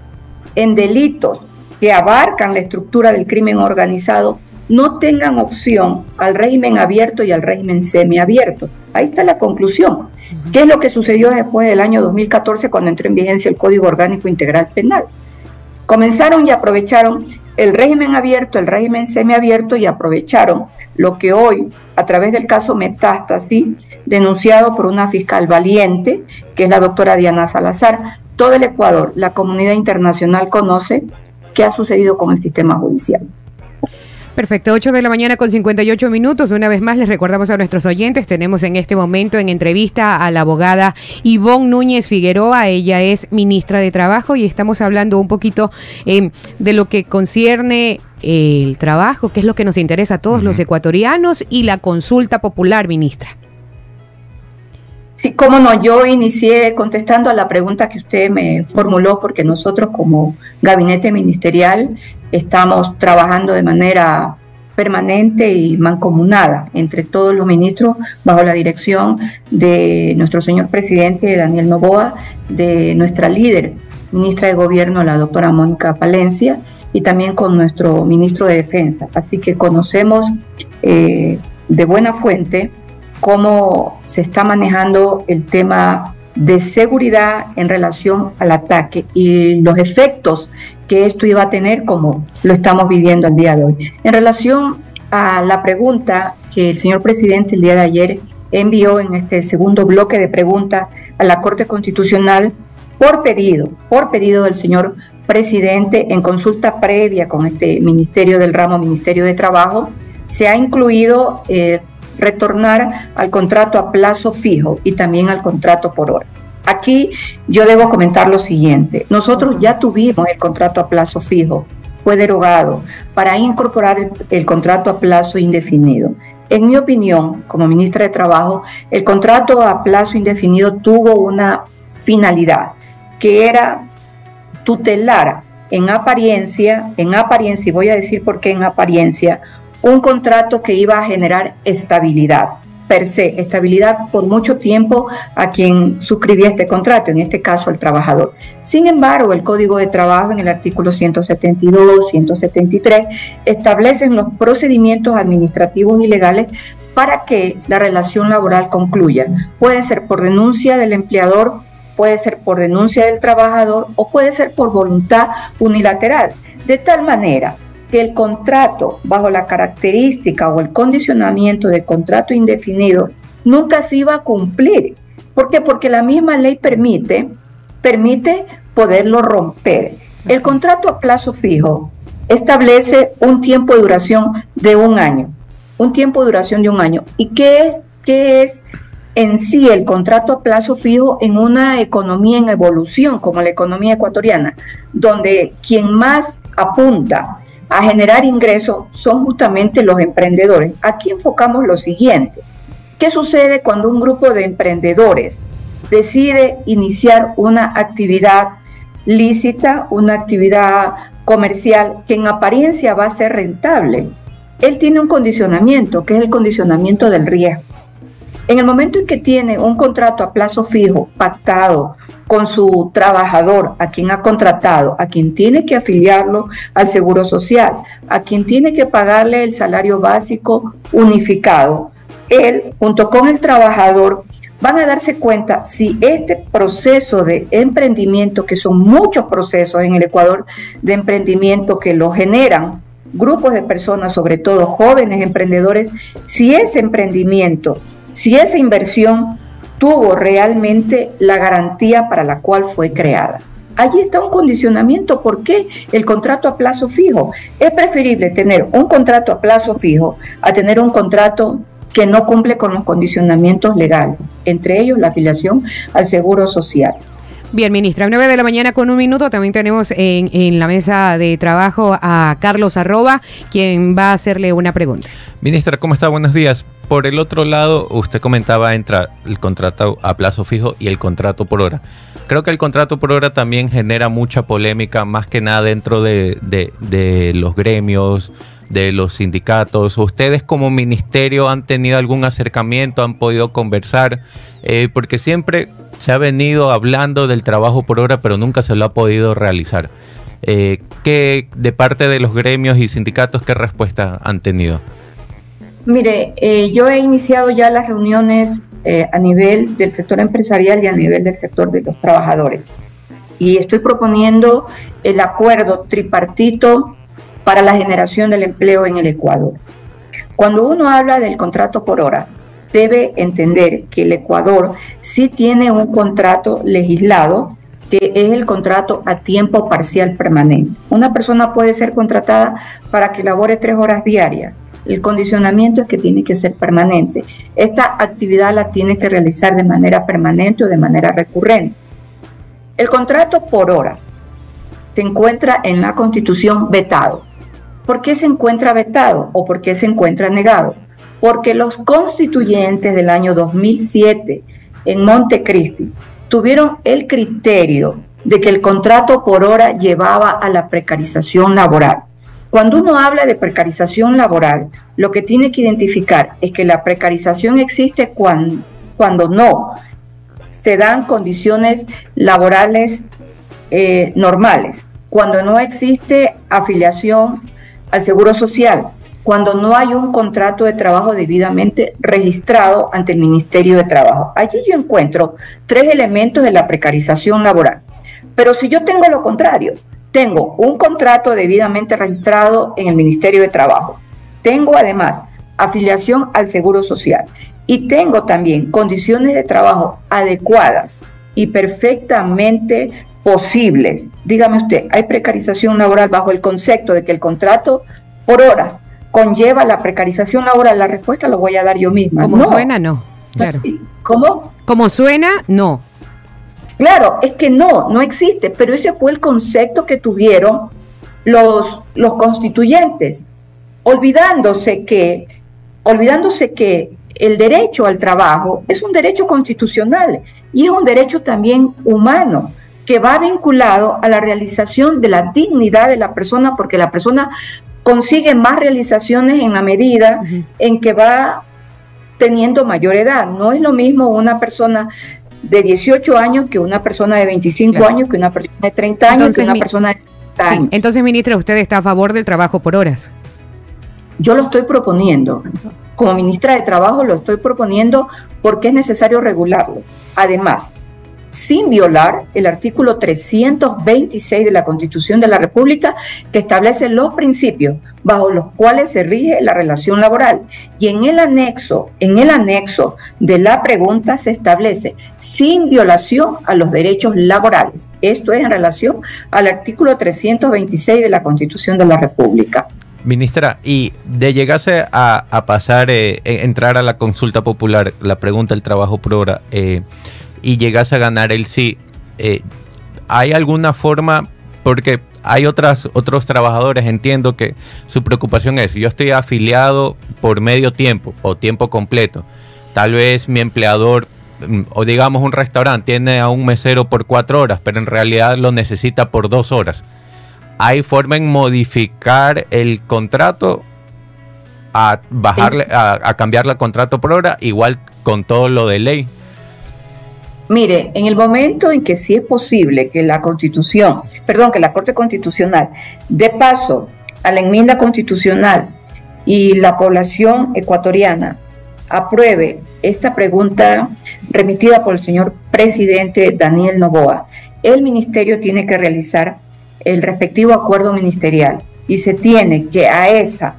en delitos que abarcan la estructura del crimen organizado no tengan opción al régimen abierto y al régimen semiabierto. Ahí está la conclusión. ¿Qué es lo que sucedió después del año 2014 cuando entró en vigencia el Código Orgánico Integral Penal? Comenzaron y aprovecharon el régimen abierto, el régimen semiabierto y aprovecharon lo que hoy, a través del caso Metástasis, denunciado por una fiscal valiente, que es la doctora Diana Salazar, todo el Ecuador, la comunidad internacional conoce qué ha sucedido con el sistema judicial. Perfecto, 8 de la mañana con 58 minutos. Una vez más les recordamos a nuestros oyentes, tenemos en este momento en entrevista a la abogada Ivonne Núñez Figueroa, ella es ministra de Trabajo y estamos hablando un poquito eh, de lo que concierne el trabajo, que es lo que nos interesa a todos los ecuatorianos y la consulta popular, ministra. Sí, cómo no, yo inicié contestando a la pregunta que usted me formuló porque nosotros como gabinete ministerial estamos trabajando de manera permanente y mancomunada entre todos los ministros bajo la dirección de nuestro señor presidente Daniel Novoa, de nuestra líder, ministra de Gobierno, la doctora Mónica Palencia, y también con nuestro ministro de Defensa. Así que conocemos eh, de buena fuente cómo se está manejando el tema de seguridad en relación al ataque y los efectos que esto iba a tener como lo estamos viviendo el día de hoy. En relación a la pregunta que el señor presidente el día de ayer envió en este segundo bloque de preguntas a la Corte Constitucional por pedido, por pedido del señor presidente en consulta previa con este Ministerio del Ramo, Ministerio de Trabajo, se ha incluido eh, retornar al contrato a plazo fijo y también al contrato por hora. Aquí yo debo comentar lo siguiente. Nosotros ya tuvimos el contrato a plazo fijo, fue derogado para incorporar el, contrato a plazo indefinido. En mi opinión, como ministra de Trabajo, el contrato a plazo indefinido tuvo una finalidad, que era tutelar en apariencia, en apariencia, y voy a decir por qué en apariencia, un contrato que iba a generar estabilidad per se, estabilidad por mucho tiempo a quien suscribía este contrato, en este caso al trabajador. Sin embargo, el Código de Trabajo en el artículo 172, 173 establecen los procedimientos administrativos y legales para que la relación laboral concluya. Puede ser por denuncia del empleador, puede ser por denuncia del trabajador o puede ser por voluntad unilateral. De tal manera que el contrato bajo la característica o el condicionamiento de contrato indefinido nunca se iba a cumplir. ¿Por qué? Porque la misma ley permite, permite poderlo romper. El contrato a plazo fijo establece un tiempo de duración de un año. Un tiempo de duración de un año. ¿Y qué, qué es en sí el contrato a plazo fijo en una economía en evolución como la economía ecuatoriana, donde quien más apunta a generar ingresos son justamente los emprendedores. Aquí enfocamos lo siguiente. ¿Qué sucede cuando un grupo de emprendedores decide iniciar una actividad lícita, una actividad comercial que en apariencia va a ser rentable? Él tiene un condicionamiento, que es el condicionamiento del riesgo. En el momento en que tiene un contrato a plazo fijo, pactado con su trabajador, a quien ha contratado, a quien tiene que afiliarlo al Seguro Social, a quien tiene que pagarle el salario básico unificado, él junto con el trabajador van a darse cuenta si este proceso de emprendimiento, que son muchos procesos en el Ecuador de emprendimiento que lo generan, grupos de personas, sobre todo jóvenes emprendedores, si ese emprendimiento, si esa inversión tuvo realmente la garantía para la cual fue creada. Allí está un condicionamiento. ¿Por qué el contrato a plazo fijo? Es preferible tener un contrato a plazo fijo a tener un contrato que no cumple con los condicionamientos legales, entre ellos la afiliación al Seguro Social. Bien, ministra, 9 de la mañana con un minuto. También tenemos en, la mesa de trabajo a Carlos Arroba, quien va a hacerle una pregunta. Ministra, ¿cómo está? Buenos días. Por el otro lado, usted comentaba entre el contrato a plazo fijo y el contrato por hora. Creo que el contrato por hora también genera mucha polémica, más que nada dentro de, de, de los gremios, de los sindicatos. ¿Ustedes como ministerio han tenido algún acercamiento, han podido conversar? Eh, porque siempre se ha venido hablando del trabajo por hora, pero nunca se lo ha podido realizar. Eh, ¿qué, de parte de los gremios y sindicatos, qué respuesta han tenido? Mire, eh, yo he iniciado ya las reuniones eh, a nivel del sector empresarial y a nivel del sector de los trabajadores. Y estoy proponiendo el acuerdo tripartito para la generación del empleo en el Ecuador. Cuando uno habla del contrato por hora, debe entender que el Ecuador sí tiene un contrato legislado que es el contrato a tiempo parcial permanente. Una persona puede ser contratada para que labore tres horas diarias. El condicionamiento es que tiene que ser permanente. Esta actividad la tiene que realizar de manera permanente o de manera recurrente. El contrato por hora se encuentra en la Constitución vetado. ¿Por qué se encuentra vetado o por qué se encuentra negado? Porque los constituyentes del año 2007 en Montecristi tuvieron el criterio de que el contrato por hora llevaba a la precarización laboral. Cuando uno habla de precarización laboral, lo que tiene que identificar es que la precarización existe cuando, cuando no se dan condiciones laborales eh, normales, cuando no existe afiliación al Seguro Social, cuando no hay un contrato de trabajo debidamente registrado ante el Ministerio de Trabajo. Allí yo encuentro tres elementos de la precarización laboral. Pero si yo tengo lo contrario, tengo un contrato debidamente registrado en el Ministerio de Trabajo. Tengo además afiliación al Seguro Social y tengo también condiciones de trabajo adecuadas y perfectamente posibles. Dígame usted, ¿hay precarización laboral bajo el concepto de que el contrato por horas conlleva la precarización laboral? La respuesta la voy a dar yo misma. Como suena, no. Claro. ¿Cómo? Como suena, no. Claro, es que no, no existe, pero ese fue el concepto que tuvieron los, los constituyentes, olvidándose que, olvidándose que el derecho al trabajo es un derecho constitucional y es un derecho también humano que va vinculado a la realización de la dignidad de la persona, porque la persona consigue más realizaciones en la medida uh -huh. en que va teniendo mayor edad. No es lo mismo una persona de 18 años que una persona de 25 claro. años, que una persona de 30 años, Entonces, que una persona de 60 años. Sí. Entonces, ministra, ¿usted está a favor del trabajo por horas? Yo lo estoy proponiendo. Como ministra de Trabajo lo estoy proponiendo porque es necesario regularlo. Además, sin violar el artículo 326 de la Constitución de la República que establece los principios bajo los cuales se rige la relación laboral. Y en el anexo, en el anexo de la pregunta se establece sin violación a los derechos laborales. Esto es en relación al artículo 326 de la Constitución de la República. Ministra, y de llegarse a, pasar, eh, entrar a la consulta popular, la pregunta del trabajo por hora, eh, y llegase a ganar el sí, eh, ¿hay alguna forma? Porque hay otras, otros trabajadores, entiendo que su preocupación es, yo estoy afiliado por medio tiempo o tiempo completo. Tal vez mi empleador, mm, o digamos un restaurante, tiene a un mesero por cuatro horas, pero en realidad lo necesita por dos horas. ¿Hay forma en modificar el contrato a bajarle, a, a cambiarle el contrato por hora, igual con todo lo de ley? Mire, en el momento en que sí es posible que la Constitución, perdón, que la Corte Constitucional dé paso a la enmienda constitucional y la población ecuatoriana apruebe esta pregunta remitida por el señor presidente Daniel Novoa, el ministerio tiene que realizar el respectivo acuerdo ministerial y se tiene que a esa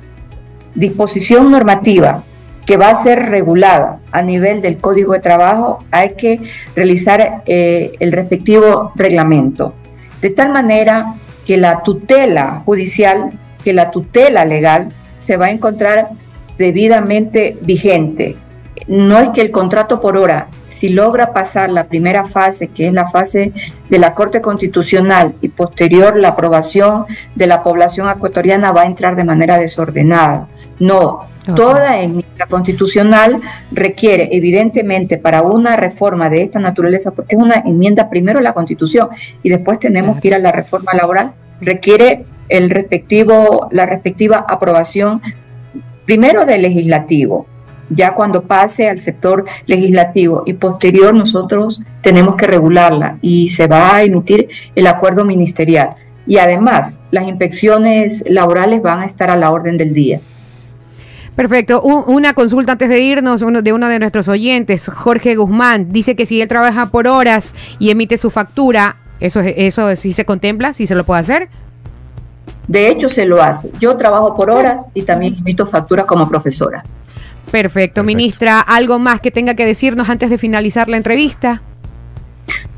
disposición normativa que va a ser regulada a nivel del Código de Trabajo, hay que realizar eh, el respectivo reglamento. De tal manera que la tutela judicial, que la tutela legal se va a encontrar debidamente vigente. No es que el contrato por hora, si logra pasar la primera fase, que es la fase de la Corte Constitucional, y posterior la aprobación de la población ecuatoriana, va a entrar de manera desordenada. No, Toda enmienda constitucional requiere, evidentemente, para una reforma de esta naturaleza, porque es una enmienda primero a la constitución y después tenemos que ir a la reforma laboral, requiere el respectivo, la respectiva aprobación primero del legislativo, ya cuando pase al sector legislativo y posterior nosotros tenemos que regularla y se va a emitir el acuerdo ministerial. Y además, las inspecciones laborales van a estar a la orden del día. Perfecto. una consulta antes de irnos uno, de uno de nuestros oyentes, Jorge Guzmán, dice que si él trabaja por horas y emite su factura, ¿eso, eso sí se contempla? ¿Sí se lo puede hacer? De hecho, se lo hace. Yo trabajo por horas y también emito facturas como profesora. Perfecto. Ministra, ¿algo más que tenga que decirnos antes de finalizar la entrevista?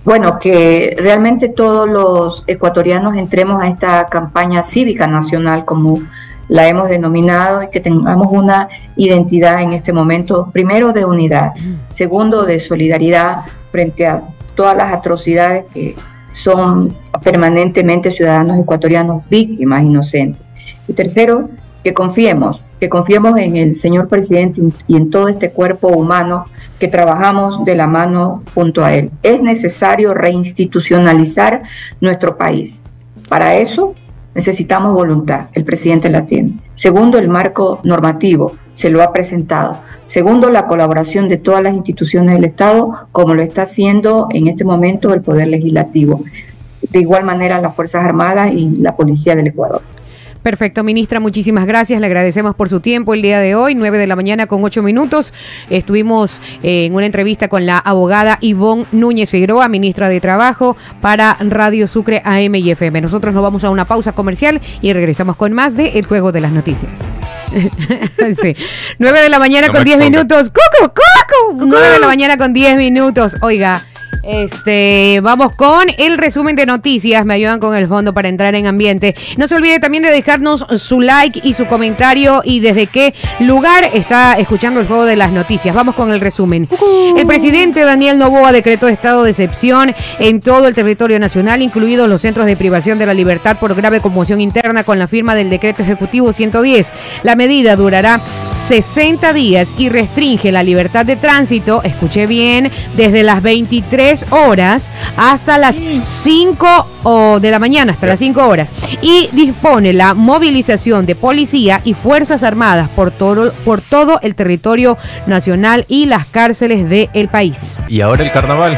Bueno, que realmente todos los ecuatorianos entremos a esta campaña cívica nacional como la hemos denominado y que tengamos una identidad en este momento, primero de unidad, segundo de solidaridad frente a todas las atrocidades que son permanentemente ciudadanos ecuatorianos víctimas inocentes. Y tercero, que confiemos, que confiemos en el señor presidente y en todo este cuerpo humano que trabajamos de la mano junto a él. Es necesario reinstitucionalizar nuestro país. Para eso necesitamos voluntad, el presidente la tiene. Segundo, el marco normativo, se lo ha presentado. Segundo, la colaboración de todas las instituciones del Estado, como lo está haciendo en este momento el Poder Legislativo. De igual manera, las Fuerzas Armadas y la Policía del Ecuador. Perfecto, ministra, muchísimas gracias. Le agradecemos por su tiempo el día de hoy, 9 de la mañana con 8 minutos. Estuvimos eh, en una entrevista con la abogada Ivonne Núñez Figueroa, ministra de Trabajo, para Radio Sucre AM y FM. Nosotros nos vamos a una pausa comercial y regresamos con más de El Juego de las Noticias. [LAUGHS] sí. 9 de la mañana con 10 minutos. ¡Cucu, cucu! 9 de la mañana con 10 minutos. Oiga. Este, vamos con el resumen de noticias. Me ayudan con el fondo para entrar en ambiente. No se olvide también de dejarnos su like y su comentario y desde qué lugar está escuchando el juego de las noticias. Vamos con el resumen. El presidente Daniel Novoa decretó estado de excepción en todo el territorio nacional, incluidos los centros de privación de la libertad por grave conmoción interna con la firma del decreto ejecutivo 110. La medida durará 60 días y restringe la libertad de tránsito, escuché bien, desde las 23 horas hasta las 5 de la mañana, hasta las 5 horas. Y dispone la movilización de policía y Fuerzas Armadas por todo, por todo el territorio nacional y las cárceles del país. ¿Y ahora el carnaval?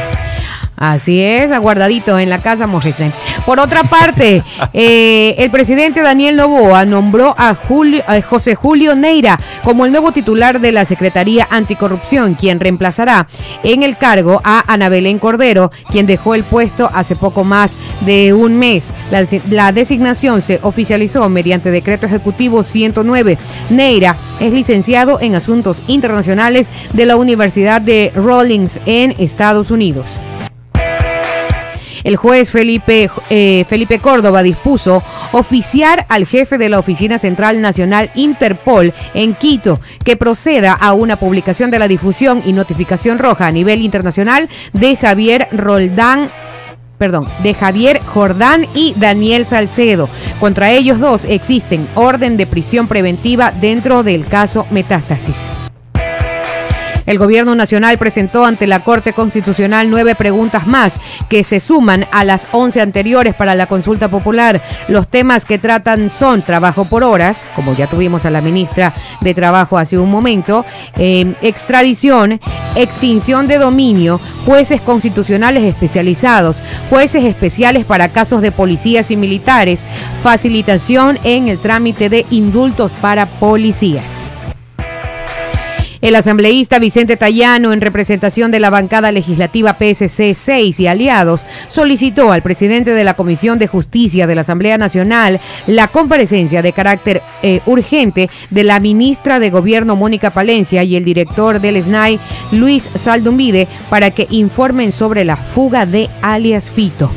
Así es, aguardadito en la casa Mojese. Por otra parte, eh, el presidente Daniel Novoa nombró a, José Julio Neira como el nuevo titular de la Secretaría Anticorrupción, quien reemplazará en el cargo a Ana Belén Cordero, quien dejó el puesto hace poco más de un mes. La, la designación se oficializó mediante decreto ejecutivo 109. Neira es licenciado en Asuntos Internacionales de la Universidad de Rawlings en Estados Unidos. El juez Felipe, eh, Felipe Córdoba dispuso oficiar al jefe de la Oficina Central Nacional Interpol en Quito que proceda a una publicación de la difusión y notificación roja a nivel internacional de Javier Roldán perdón, de Javier Jordán y Daniel Salcedo. Contra ellos dos existen orden de prisión preventiva dentro del caso Metástasis. El gobierno nacional presentó ante la Corte Constitucional nueve preguntas más que se suman a las once anteriores para la consulta popular. Los temas que tratan son trabajo por horas, como ya tuvimos a la ministra de Trabajo hace un momento, eh, extradición, extinción de dominio, jueces constitucionales especializados, jueces especiales para casos de policías y militares, facilitación en el trámite de indultos para policías. El asambleísta Vicente Tallano, en representación de la bancada legislativa PSC 6 y aliados, solicitó al presidente de la Comisión de Justicia de la Asamblea Nacional la comparecencia de carácter eh, urgente de la ministra de Gobierno Mónica Palencia y el director del SNAI Luis Saldumbide para que informen sobre la fuga de alias Fito.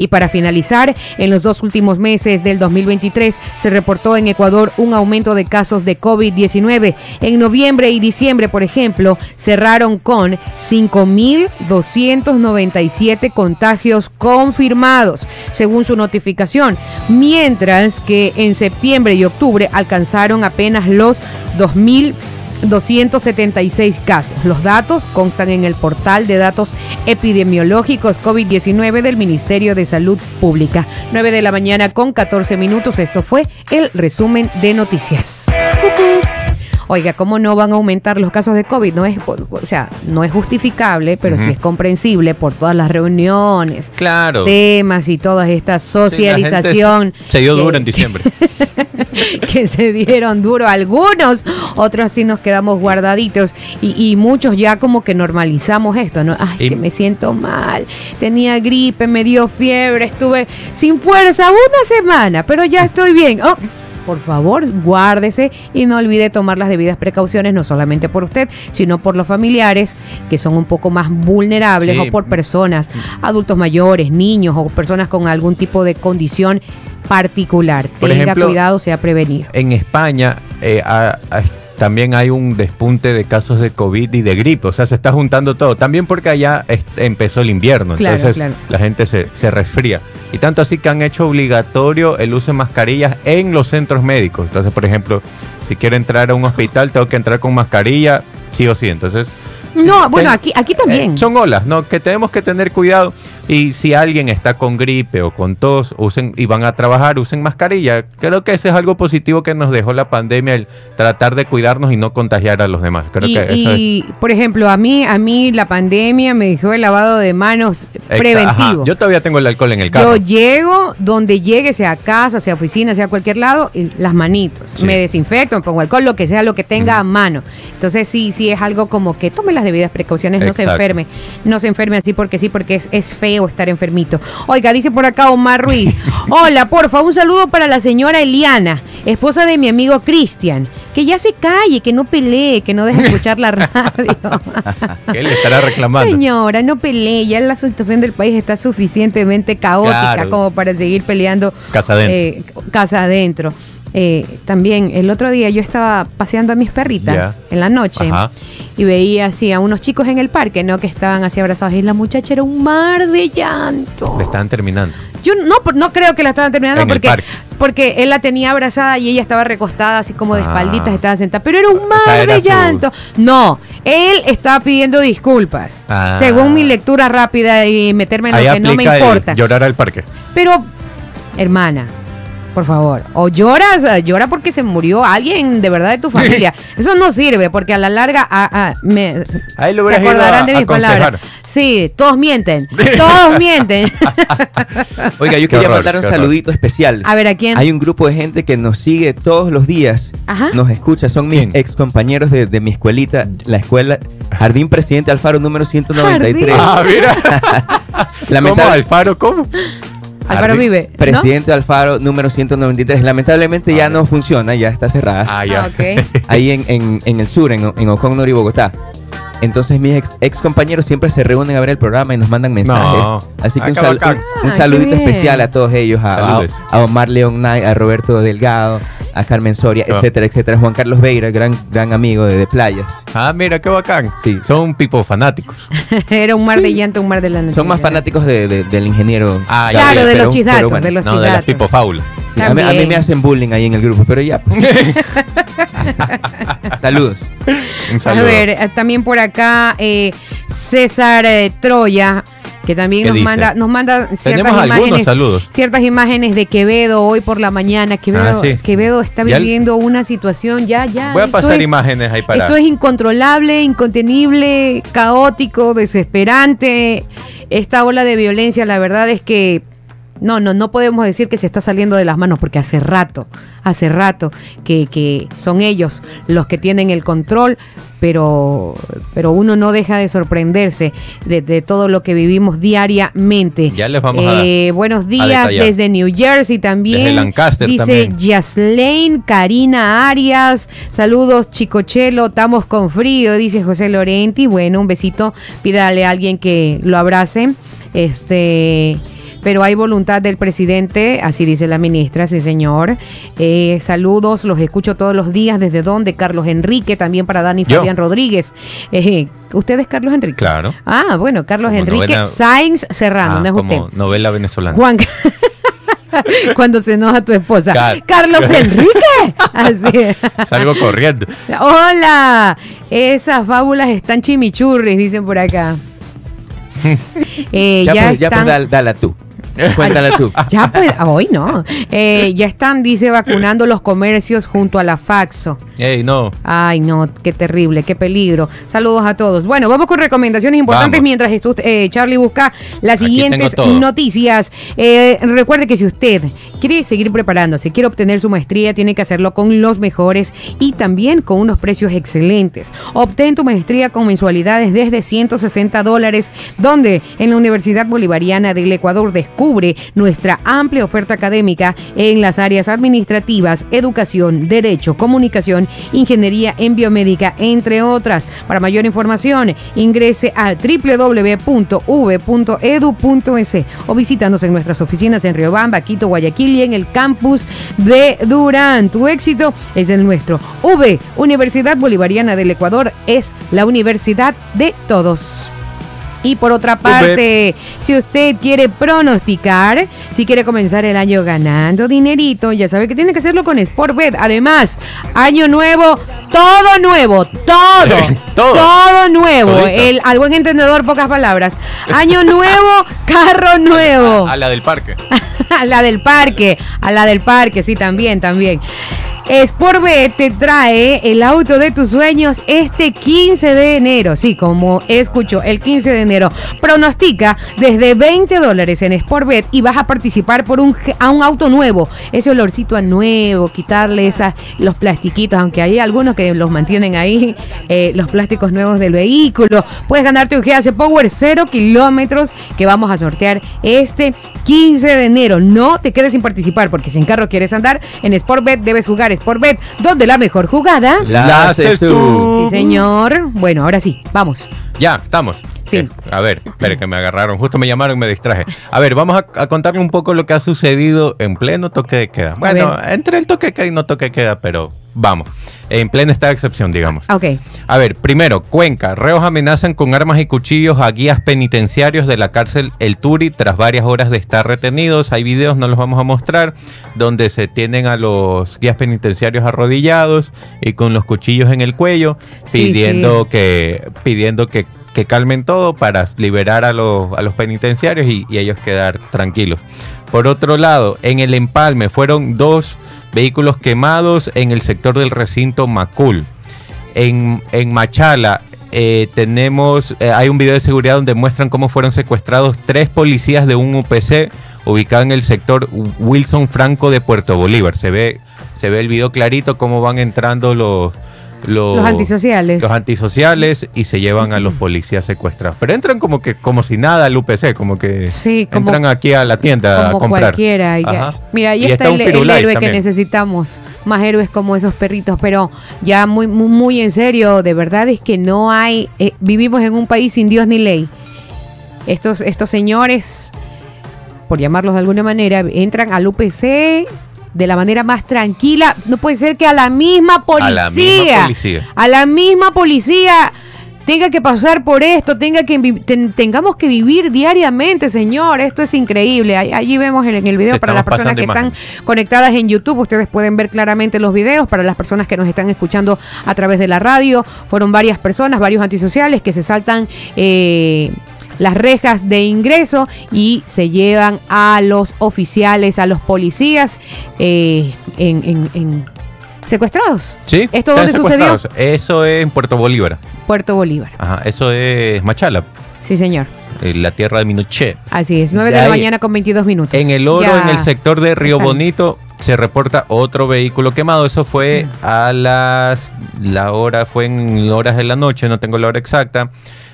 Y para finalizar, en los dos últimos meses del 2023 se reportó en Ecuador un aumento de casos de COVID-19. En noviembre y diciembre, por ejemplo, cerraron con 5.297 contagios confirmados, según su notificación, mientras que en septiembre y octubre alcanzaron apenas los 2.000 276 casos. Los datos constan en el portal de datos epidemiológicos COVID-19 del Ministerio de Salud Pública. 9 de la mañana con 14 minutos. Esto fue el resumen de noticias. Oiga, ¿cómo no van a aumentar los casos de COVID? No es, o sea, no es justificable, pero sí es comprensible por todas las reuniones, Claro. temas y toda esta Sí, socialización. Se dio que- duro en diciembre. [LAUGHS] que se dieron duro algunos, otros sí nos quedamos guardaditos y, y muchos ya como que normalizamos esto, ¿no? Ay, Y- que me siento mal, tenía gripe, me dio fiebre, estuve sin fuerza una semana, pero ya estoy bien. Oh, por favor, guárdese y no olvide tomar las debidas precauciones, no solamente por usted, sino por los familiares que son un poco más vulnerables Sí. o por personas, adultos mayores, niños o personas con algún tipo de condición particular. Por Tenga ejemplo, cuidado, sea prevenido. En España eh, también hay un despunte de casos de COVID y de gripe, o sea, se está juntando todo. También porque allá empezó el invierno, Claro, entonces claro. la gente se, se resfría. Y tanto así que han hecho obligatorio el uso de mascarillas en los centros médicos. Entonces, por ejemplo, si quiero entrar a un hospital, tengo que entrar con mascarilla, sí o sí. Entonces, No, bueno, aquí, aquí también. eh, son olas, ¿no? Que tenemos que tener cuidado. Y si alguien está con gripe o con tos, usen y van a trabajar, usen mascarilla. Creo que ese es algo positivo que nos dejó la pandemia, el tratar de cuidarnos y no contagiar a los demás. Creo y, que eso es. y, por ejemplo, a mí, a mí la pandemia me dejó el lavado de manos preventivo. ajá, Yo todavía tengo el alcohol en el Yo carro. llego donde llegue, sea casa, sea oficina, sea cualquier lado, y las manitos. Sí. Me desinfecto, me pongo alcohol, lo que sea, lo que tenga a mano. Entonces sí, sí es algo como que tome las debidas precauciones, no se enferme. No se enferme así porque sí, porque es, es feo estar enfermito. Oiga, dice por acá Omar Ruiz. [LAUGHS] Hola, porfa, un saludo para la señora Eliana, esposa de mi amigo Cristian. Que ya se calle, que no pelee, que no deje escuchar la radio. que [LAUGHS] él estará reclamando. Señora, no pelee, ya la situación del país está suficientemente caótica Claro. como para seguir peleando Casa adentro. eh, casa adentro. Eh, también el otro día yo estaba paseando a mis perritas en la noche Ajá. y veía así a unos chicos en el parque, ¿no? Que estaban así abrazados y la muchacha era un mar de llanto. Le están terminando. Yo no, por- no creo que la estaban terminando En porque, porque él la tenía abrazada y ella estaba recostada así como de Ah. espalditas, estaba sentada. Pero era un O mar sea, era de su- llanto. No, él estaba pidiendo disculpas. Ah. Según mi lectura rápida y meterme en Ahí lo que no me importa. llorar al parque. Pero, hermana, por favor, o lloras, eh, llora porque se murió alguien de verdad de tu familia. Eso no sirve porque a la larga ah, ah, me, Ahí lo se acordarán a- de mis palabras. Sí, todos mienten. Todos mienten. [LAUGHS] Oiga, yo Qué quería horror, mandar un horror. saludito especial. A ver, ¿a quién? Hay un grupo de gente que nos sigue todos los días, Ajá. nos escucha, son mis ¿Quién? ex compañeros de, de mi escuelita, la escuela Jardín Presidente Alfaro número 193. Ah, mira. [LAUGHS] ¿Cómo? Alfaro, ¿cómo? Jardín- vive. ¿no? Presidente Alfaro número 193. Lamentablemente ya Ah, no funciona, ya está cerrada. Ah, Ah, ya. ok. [LAUGHS] Ahí en, en- en el sur, en, en Ocognor y Bogotá. Entonces mis ex, ex compañeros siempre se reúnen a ver el programa y nos mandan mensajes. No. Así que un, qué sal- bacán. un- un saludito especial a todos ellos, a, a, Saludes. a Omar León Knight, a Roberto Delgado, a Carmen Soria, Ah. etcétera, etcétera. Juan Carlos Veira, gran, gran amigo de, de playas. Ah, mira, qué bacán. Sí. Son pipo fanáticos. [LAUGHS] Era un mar de llanto, un mar de la noche. Son más fanáticos de- de- del ingeniero. Ah, ya, Claro, de pero- los chisdatos, bueno. de los No, de las pipo. Sí, a, mí, a mí También. me hacen bullying ahí en el grupo, pero ya. pues. [LAUGHS] [LAUGHS] Saludos. Un A ver, eh, también por acá eh, César eh, Troya, que también ¿Qué nos dice? manda, nos manda ciertas imágenes, saludos. ciertas imágenes de Quevedo hoy por la mañana. Quevedo, Ah, sí. Quevedo está el- viviendo una situación ya, ya. Voy a pasar es- imágenes ahí para. Esto es incontrolable, incontenible, caótico, desesperante. Esta ola de violencia, la verdad es que no, no, no podemos decir que se está saliendo de las manos porque hace rato, hace rato que, que son ellos los que tienen el control, pero, pero uno no deja de sorprenderse de, de todo lo que vivimos diariamente. Ya les vamos a- Eh, Buenos días desde New Jersey también. Desde Lancaster Dice. Yaslane, Karina Arias, saludos Chicochelo, estamos con frío, dice José Lorenti. Bueno, un besito, pídale a alguien que lo abrace. Este, pero hay voluntad del presidente, así dice la ministra, sí señor. Eh, saludos, los escucho todos los días. ¿Desde dónde? Carlos Enrique, también para Dani Yo. Fabián Rodríguez. Eh, ¿Usted es Carlos Enrique? Claro. Ah, bueno, Carlos Como Enrique novena- Sainz Serrano, Ah, no es como usted. novela venezolana. Juan. [LAUGHS] Cuando se enoja tu esposa. Car- Carlos Enrique. Así. Salgo corriendo. Hola. Esas fábulas están chimichurris, dicen por acá. [LAUGHS] Eh, Ya, ya, pues, ya pues, dala tú. [LAUGHS] Cuéntala tú. [LAUGHS] Ya pues, hoy no. Eh, ya están, dice, vacunando los comercios junto a la Faxo. Ey, no. Ay, no, qué terrible, qué peligro. Saludos a todos. Bueno, vamos con recomendaciones importantes Vamos. mientras estu- eh, Charlie busca las Aquí siguientes noticias. Eh, recuerde que si usted quiere seguir preparándose, quiere obtener su maestría, tiene que hacerlo con los mejores y también con unos precios excelentes. Obtén tu maestría con mensualidades desde 160 dólares, donde en la Universidad Bolivariana del Ecuador descubre nuestra amplia oferta académica en las áreas administrativas, educación, derecho, comunicación, ingeniería en biomédica, entre otras. Para mayor información, ingrese a www.v.edu.es o visítanos en nuestras oficinas en Riobamba, Quito, Guayaquil y en el campus de Durán. Tu éxito es el nuestro. V, Universidad Bolivariana del Ecuador, es la universidad de todos. Y por otra parte, si usted quiere pronosticar, si quiere comenzar el año ganando dinerito, ya sabe que tiene que hacerlo con Sportbet. Además, año nuevo, todo nuevo, todo, [LAUGHS] Todo. todo nuevo. Todito. El, al buen entendedor, pocas palabras. Año nuevo, [LAUGHS] carro nuevo. A la del parque. [LAUGHS] a la del parque, a la del parque, sí, también, también. Sportbet te trae el auto de tus sueños este 15 de enero. Sí, como escucho, el 15 de enero. Pronostica desde 20 dólares en Sportbet y vas a participar por un, a un auto nuevo. Ese olorcito a nuevo, quitarle esas, los plastiquitos, aunque hay algunos que los mantienen ahí, eh, los plásticos nuevos del vehículo. Puedes ganarte un GAC Power 0 kilómetros que vamos a sortear este 15 de enero. No te quedes sin participar porque si en carro quieres andar, en Sportbet debes jugar Sportbet, donde la mejor jugada. La haces tú. Sí, señor. Bueno, ahora sí, vamos. Ya, estamos. Sí. Eh, A ver, espere que me agarraron. Justo me llamaron y me distraje. A ver, vamos a, a contarle un poco lo que ha sucedido en pleno toque de queda. Bueno, entre el toque de queda y no toque de queda, pero vamos. En plena esta excepción, digamos. Ok. A ver, primero, Cuenca. Reos amenazan con armas y cuchillos a guías penitenciarios de la cárcel El Turi tras varias horas de estar retenidos. Hay videos, no los vamos a mostrar, donde se tienen a los guías penitenciarios arrodillados y con los cuchillos en el cuello, Sí, pidiendo sí. que pidiendo que, que calmen todo para liberar a los, a los penitenciarios y, ellos quedar tranquilos. Por otro lado, en el empalme fueron dos vehículos quemados en el sector del recinto Macul. En, en Machala eh, tenemos, eh, hay un video de seguridad donde muestran cómo fueron secuestrados tres policías de un UPC ubicado en el sector Wilson Franco de Puerto Bolívar. Se ve, se ve el video clarito cómo van entrando los, los, Los antisociales. los antisociales y se llevan a los policías secuestrados. Pero entran como que como si nada al UPC, como que Sí, como- entran aquí a la tienda a Como comprar. cualquiera. y ya. Ajá. Mira, ahí Y está, el, héroe que necesitamos. Más héroes como esos perritos. Pero ya muy, muy, muy en serio, de verdad es que no hay. eh, vivimos en un país sin Dios ni ley. Estos, estos señores, por llamarlos de alguna manera, entran al UPC de la manera más tranquila. No puede ser que a la misma policía. A la misma policía. a la misma policía tenga que pasar por esto, tenga que ten- tengamos que vivir diariamente, señor. Esto es increíble. Allí vemos en, en el video para las personas que están conectadas en YouTube. Ustedes pueden ver claramente los videos. Para las personas que nos están escuchando a través de la radio, fueron varias personas, varios antisociales que se saltan. eh, las rejas de ingreso y se llevan a los oficiales, a los policías eh, en, en- en- secuestrados. ¿Sí? ¿Esto dónde sucedió? Eso es en Puerto Bolívar. Puerto Bolívar. Ajá, eso es Machala. Sí, señor. eh, la tierra de Minochet. Así es, 9 de, De la ahí, mañana con 22 minutos. En el oro, Ya en el sector de Río. Bonito, se reporta otro vehículo quemado. Eso fue a las. La hora fue en horas de la noche, no tengo la hora exacta.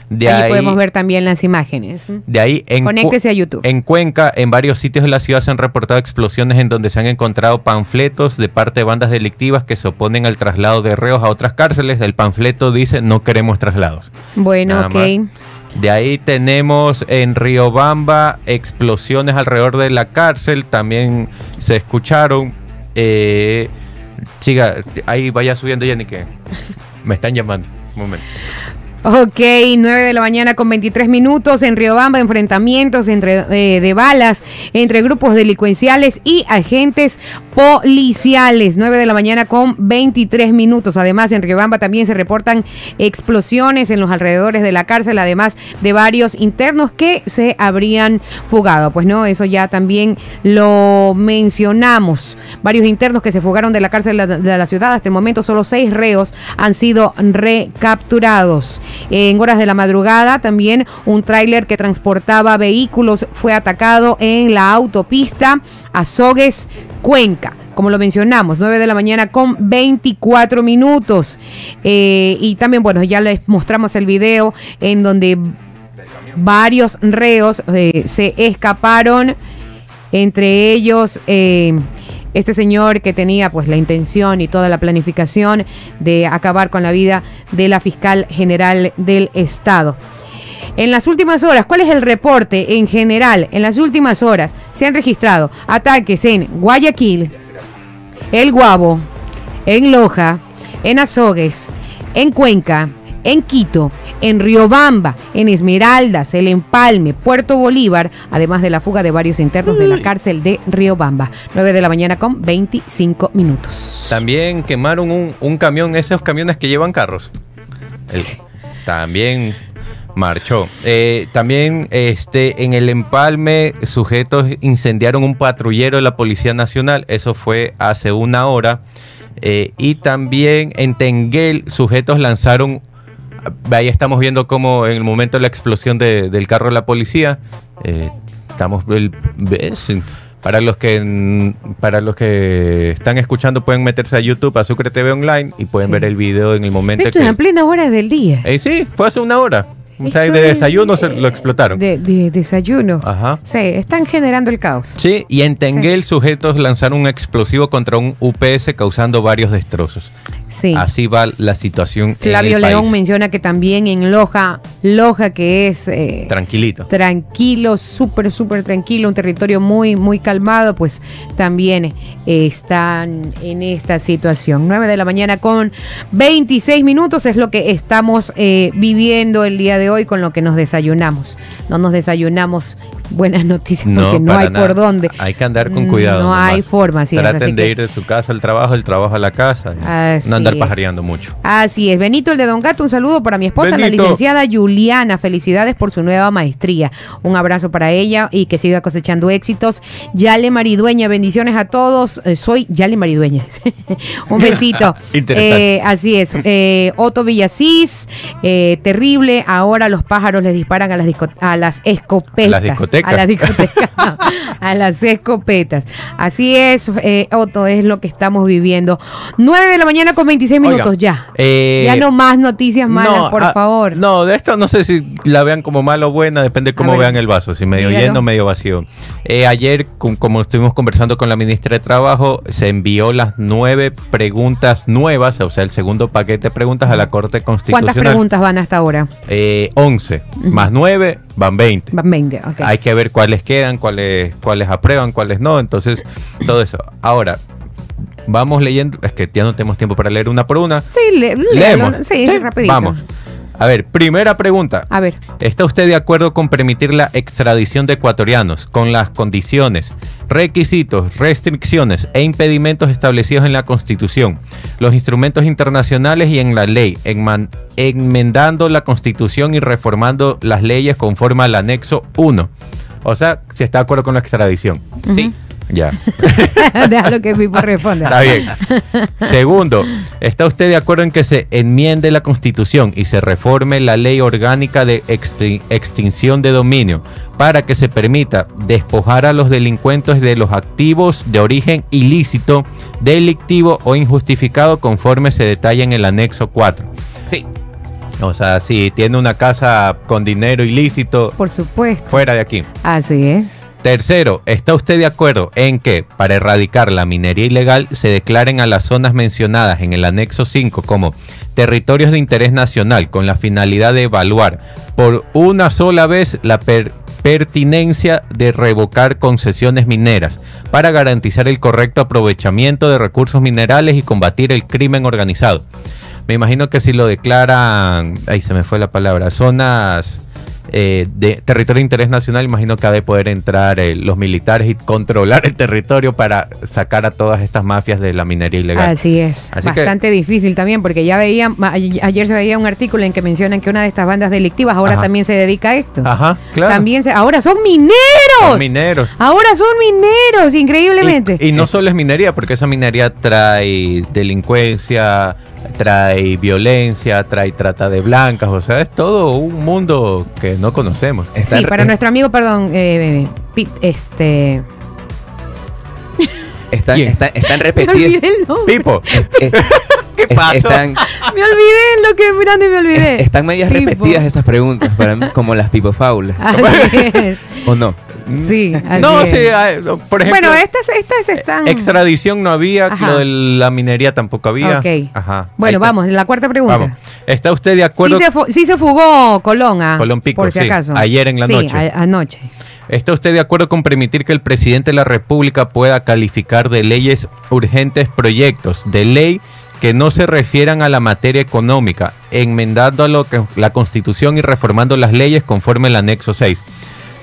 De ahí, podemos ver también las imágenes. de ahí en, Conéctese a YouTube. en Cuenca, en varios sitios de la ciudad se han reportado explosiones en donde se han encontrado panfletos de parte de bandas delictivas que se oponen al traslado de reos a otras cárceles. El panfleto dice no queremos traslados. Bueno, Nada ok. más. De ahí tenemos en Riobamba explosiones alrededor de la cárcel. También se escucharon. Eh, chica, ahí vaya subiendo Jenny que me están llamando. Un momento. Ok, 9 de la mañana con 23 minutos en Riobamba, enfrentamientos entre, eh, de balas entre grupos delincuenciales y agentes policiales. 9 de la mañana con 23 minutos. Además, en Riobamba también se reportan explosiones en los alrededores de la cárcel, además de varios internos que se habrían fugado. Pues no, eso ya también lo mencionamos. Varios internos que se fugaron de la cárcel de la, de la ciudad. Hasta el momento, solo seis reos han sido recapturados. En horas de la madrugada, también un tráiler que transportaba vehículos fue atacado en la autopista Azogues, Cuenca. Como lo mencionamos, 9 de la mañana con 24 minutos. Eh, y también, bueno, ya les mostramos el video en donde varios reos eh, se escaparon, entre ellos eh, este señor que tenía pues la intención y toda la planificación de acabar con la vida de la fiscal general del estado. En las últimas horas, ¿cuál es el reporte en general? En las últimas horas se han registrado ataques en Guayaquil, El Guabo, en Loja, en Azogues, en Cuenca, en Quito, en Riobamba, en Esmeraldas, El Empalme, Puerto Bolívar, además de la fuga de varios internos de la cárcel de Riobamba. 9 de la mañana con 25 minutos. También quemaron un, un camión, esos camiones que llevan carros. El- también marchó. Eh, también este, en el empalme, sujetos incendiaron un patrullero de la Policía Nacional. Eso fue hace una hora. Eh, y también en Tenguel, sujetos lanzaron. Ahí estamos viendo cómo en el momento de la explosión de- del carro de la policía. eh, estamos. el- ¿ves? Para los que para los que están escuchando pueden meterse a YouTube, a Sucre TV Online y pueden Sí. ver el video en el momento Esto que. en plena hora del día. Eh, sí, fue hace una hora. O sea, de es, desayuno se lo explotaron. De, de desayuno. Ajá. Sí, están generando el caos. Sí, y en Tenguel sujetos lanzaron un explosivo contra un UPS causando varios destrozos. Sí. Así va la situación. en Flavio el León país. menciona que también en Loja, Loja que es eh, Tranquilito. tranquilo, súper, súper tranquilo, un territorio muy, muy calmado, pues también eh, están en esta situación. 9 de la mañana con 26 minutos es lo que estamos eh, viviendo el día de hoy con lo que nos desayunamos. No nos desayunamos buenas noticias porque no hay nada. por dónde. Hay que andar con cuidado. No nomás. hay forma, así Traten así de que- ir de su casa al trabajo, del trabajo a la casa. Así andar es. pajareando mucho. Así es, Benito el de Don Gato, un saludo para mi esposa, la licenciada Juliana, felicidades por su nueva maestría, un abrazo para ella y que siga cosechando éxitos. Yale Maridueña, bendiciones a todos, Eh, soy Yale Maridueña, [LAUGHS] un besito. [LAUGHS] Interesante. Eh, así es, Eh, Otto Villasís, eh, terrible, ahora los pájaros les disparan a las, a las escopetas. A las discotecas. A las discotecas, [LAUGHS] no, a las escopetas. Así es, eh, Otto, es lo que estamos viviendo. 9 de la mañana con 26 minutos ya. eh, ya no más noticias malas, no, por ah, favor. No, de esto no sé si la vean como mala o buena, depende de cómo ver. vean el vaso, si medio Dígalo. lleno o medio vacío. Eh, ayer, com- como estuvimos conversando con la ministra de Trabajo, se envió las nueve preguntas nuevas, o sea, el segundo paquete de preguntas a la Corte ¿Cuántas Constitucional. preguntas van hasta ahora? Eh, 11, Ujú. más 9, van 20. Van 20, ok. Hay que ver cuáles quedan, cuáles, cuáles aprueban, cuáles no. Entonces, todo eso. Ahora, vamos leyendo. Es que ya no tenemos tiempo para leer una por una. Sí, le- léalo, Leemos. Sí, rapidito. Vamos. A ver, primera pregunta. A ver, ¿Está usted de acuerdo con permitir la extradición de ecuatorianos con las condiciones, requisitos, restricciones e impedimentos establecidos en la Constitución, los instrumentos internacionales y en la ley, enmendando la Constitución y reformando las leyes conforme al anexo 1? O sea, si está de acuerdo con la extradición. Sí. Ya. [LAUGHS] Déjalo que Pipo responda. Está bien. Segundo, ¿está usted de acuerdo en que se enmiende la Constitución y se reforme la ley orgánica de exti- extinción de dominio para que se permita despojar a los delincuentes de los activos de origen ilícito, delictivo o injustificado conforme se detalla en el anexo 4? Sí. O sea, si tiene una casa con dinero ilícito, Por supuesto. fuera de aquí. Así es. Tercero, ¿está usted de acuerdo en que para erradicar la minería ilegal se declaren a las zonas mencionadas en el anexo 5 como territorios de interés nacional con la finalidad de evaluar por una sola vez la per- pertinencia de revocar concesiones mineras para garantizar el correcto aprovechamiento de recursos minerales y combatir el crimen organizado? Me imagino que si lo declaran, ahí se me fue la palabra, zonas eh, de territorio de interés nacional, imagino que ha de poder entrar eh, los militares y controlar el territorio para sacar a todas estas mafias de la minería ilegal. Así es. Así que- Bastante difícil también, porque ya veía, ayer se veía un artículo en que mencionan que una de estas bandas delictivas ahora Ajá. también se dedica a esto. Ajá, claro. También se, ahora son mineros. Son mineros. Ahora son mineros, increíblemente. Y, y no solo es minería, porque esa minería trae delincuencia, trae violencia, trae trata de blancas, o sea, es todo un mundo que no conocemos. Está sí, para nuestro amigo, perdón, eh, Pi- este... Están, están, están [LAUGHS] Me repetidas. olvidé el nombre. Pipo, [LAUGHS] eh, ¿qué pasó? Están, Me olvidé en lo que mirando y me olvidé. es- están medias Pipo. repetidas esas preguntas para mí, como las pipofaulas. Así es. ¿O no? Sí, [LAUGHS] así no, es. sí, ah, por ejemplo. bueno, estas, estas están... Extradición no había, Ajá. lo de la minería tampoco había. Ok. Ajá. Bueno, vamos, la cuarta pregunta. Vamos. ¿Está usted de acuerdo? Sí se, fu- sí se fugó Colón, ah, Colón Pico, por si sí, acaso. ayer en la Sí, noche. a- anoche. ¿Está usted de acuerdo con permitir que el presidente de la República pueda calificar de leyes urgentes proyectos de ley que no se refieran a la materia económica, enmendando a lo que la Constitución y reformando las leyes conforme el anexo 6?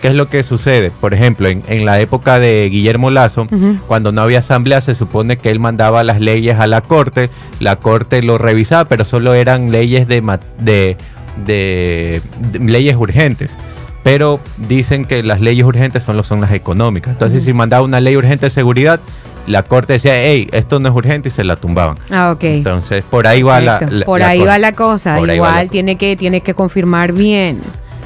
¿Qué es lo que sucede? Por ejemplo, en, en la época de Guillermo Lazo, cuando no había asamblea, se supone que él mandaba las leyes a la corte, la corte lo revisaba, pero solo eran leyes de, ma- de, de- de leyes urgentes. Pero dicen que las leyes urgentes son, son las económicas. Entonces, si mandaba una ley urgente de seguridad, la corte decía, hey, esto no es urgente y se la tumbaban. Ah, ok. Entonces, por ahí va la, Por la ahí cosa. va la cosa. Por la Igual tiene que, tiene que confirmar bien.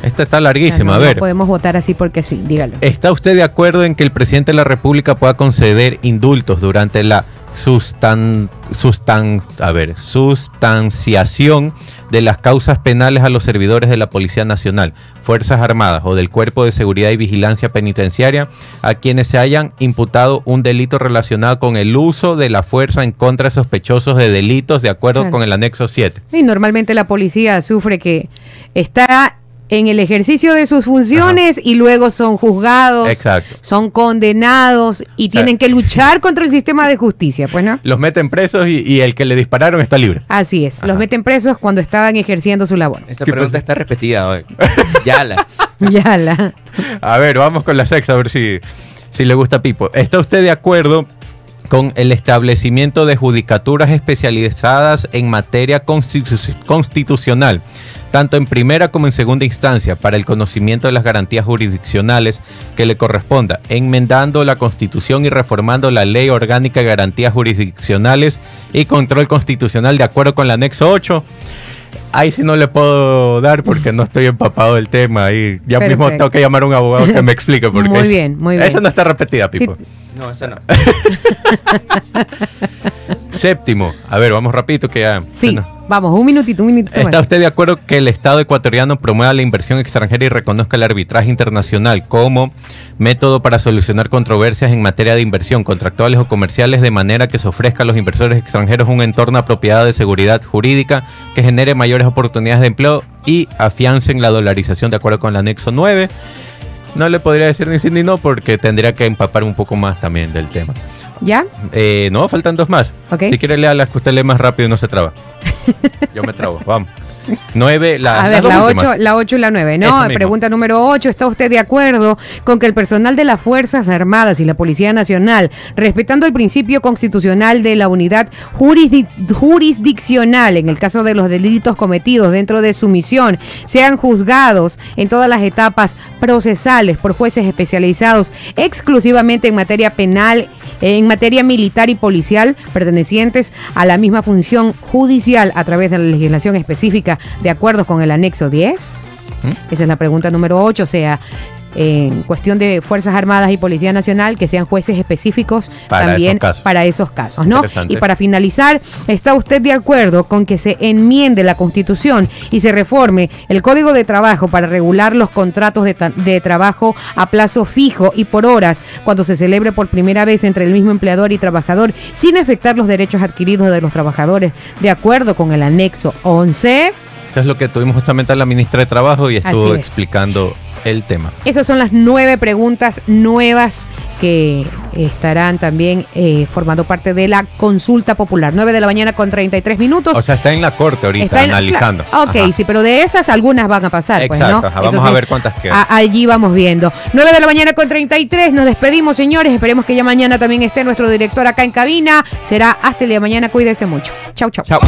Esta está larguísima, no, a ver. no podemos votar así porque sí, dígalo. ¿Está usted de acuerdo en que el presidente de la República pueda conceder indultos durante la sustan, sustan, a ver, sustanciación de las causas penales a los servidores de la Policía Nacional, Fuerzas Armadas o del Cuerpo de Seguridad y Vigilancia Penitenciaria a quienes se hayan imputado un delito relacionado con el uso de la fuerza en contra de sospechosos de delitos de acuerdo Claro. con el anexo 7? Y normalmente la policía sufre que está en el ejercicio de sus funciones y luego son juzgados, Exacto. son condenados y tienen que luchar contra el sistema de justicia, pues no. Los meten presos y, y el que le dispararon está libre. Así es, Ajá. los meten presos cuando estaban ejerciendo su labor. Esa ¿Qué pregunta pasa? está repetida hoy. [LAUGHS] ya la. ya la. A ver, vamos con la sexta, a ver si, si le gusta a Pipo. ¿Está usted de acuerdo con el establecimiento de judicaturas especializadas en materia constitu- constitucional, tanto en primera como en segunda instancia, para el conocimiento de las garantías jurisdiccionales que le corresponda, enmendando la Constitución y reformando la Ley Orgánica de Garantías Jurisdiccionales y Control Constitucional de acuerdo con el anexo 8? Ahí sí no le puedo dar porque no estoy empapado del tema. Ahí ya mismo tengo que llamar a un abogado que me explique. Porque Muy bien, muy bien. Esa no está repetida, Sí, Pipo. No, esa no. [LAUGHS] Séptimo. A ver, vamos rapidito que ya... Sí, vamos, un minutito, un minutito. ¿Está más. usted de acuerdo que el Estado ecuatoriano promueva la inversión extranjera y reconozca el arbitraje internacional como método para solucionar controversias en materia de inversión, contractuales o comerciales, de manera que se ofrezca a los inversores extranjeros un entorno apropiado de seguridad jurídica que genere mayores oportunidades de empleo y afiancen la dolarización de acuerdo con el anexo 9? No le podría decir ni sí ni no porque tendría que empapar un poco más también del tema. ¿Ya? Eh, no, faltan dos más. Ok. Si quiere lea las que usted lee más rápido y no se traba. [LAUGHS] Yo me trabo, vamos. 9, la, a ver, la dos últimas. 8, la 8 y la 9, Eso ¿no? Pregunta número 8. ¿Está usted de acuerdo con que el personal de las Fuerzas Armadas y la Policía Nacional, respetando el principio constitucional de la unidad jurisdi- jurisdiccional en el caso de los delitos cometidos dentro de su misión, sean juzgados en todas las etapas procesales por jueces especializados exclusivamente en materia penal, en materia militar y policial, pertenecientes a la misma función judicial a través de la legislación específica de acuerdo con el anexo 10? ¿Mm? Esa es la pregunta número 8, o sea, en cuestión de Fuerzas Armadas y Policía Nacional, que sean jueces específicos Para también esos para esos casos, ¿no? Y para finalizar, ¿está usted de acuerdo con que se enmiende la Constitución y se reforme el Código de Trabajo para regular los contratos de, de trabajo a plazo fijo y por horas cuando se celebre por primera vez entre el mismo empleador y trabajador sin afectar los derechos adquiridos de los trabajadores de acuerdo con el anexo 11? Eso es lo que tuvimos justamente a la ministra de Trabajo y estuvo es. explicando el tema. Esas son las nueve preguntas nuevas que estarán también eh, formando parte de la consulta popular. 9 de la mañana con 33 minutos. O sea, está en la corte ahorita Está analizando. Cla- Ok, Ajá. sí, pero de esas algunas van a pasar, pues, Exacto, ¿no? ajá, vamos a ver cuántas quedan. a- allí vamos viendo. 9 de la mañana con 33, nos despedimos, señores. Esperemos que ya mañana también esté nuestro director acá en cabina. Será hasta el día de mañana. Cuídense mucho. Chau, chau. Chao.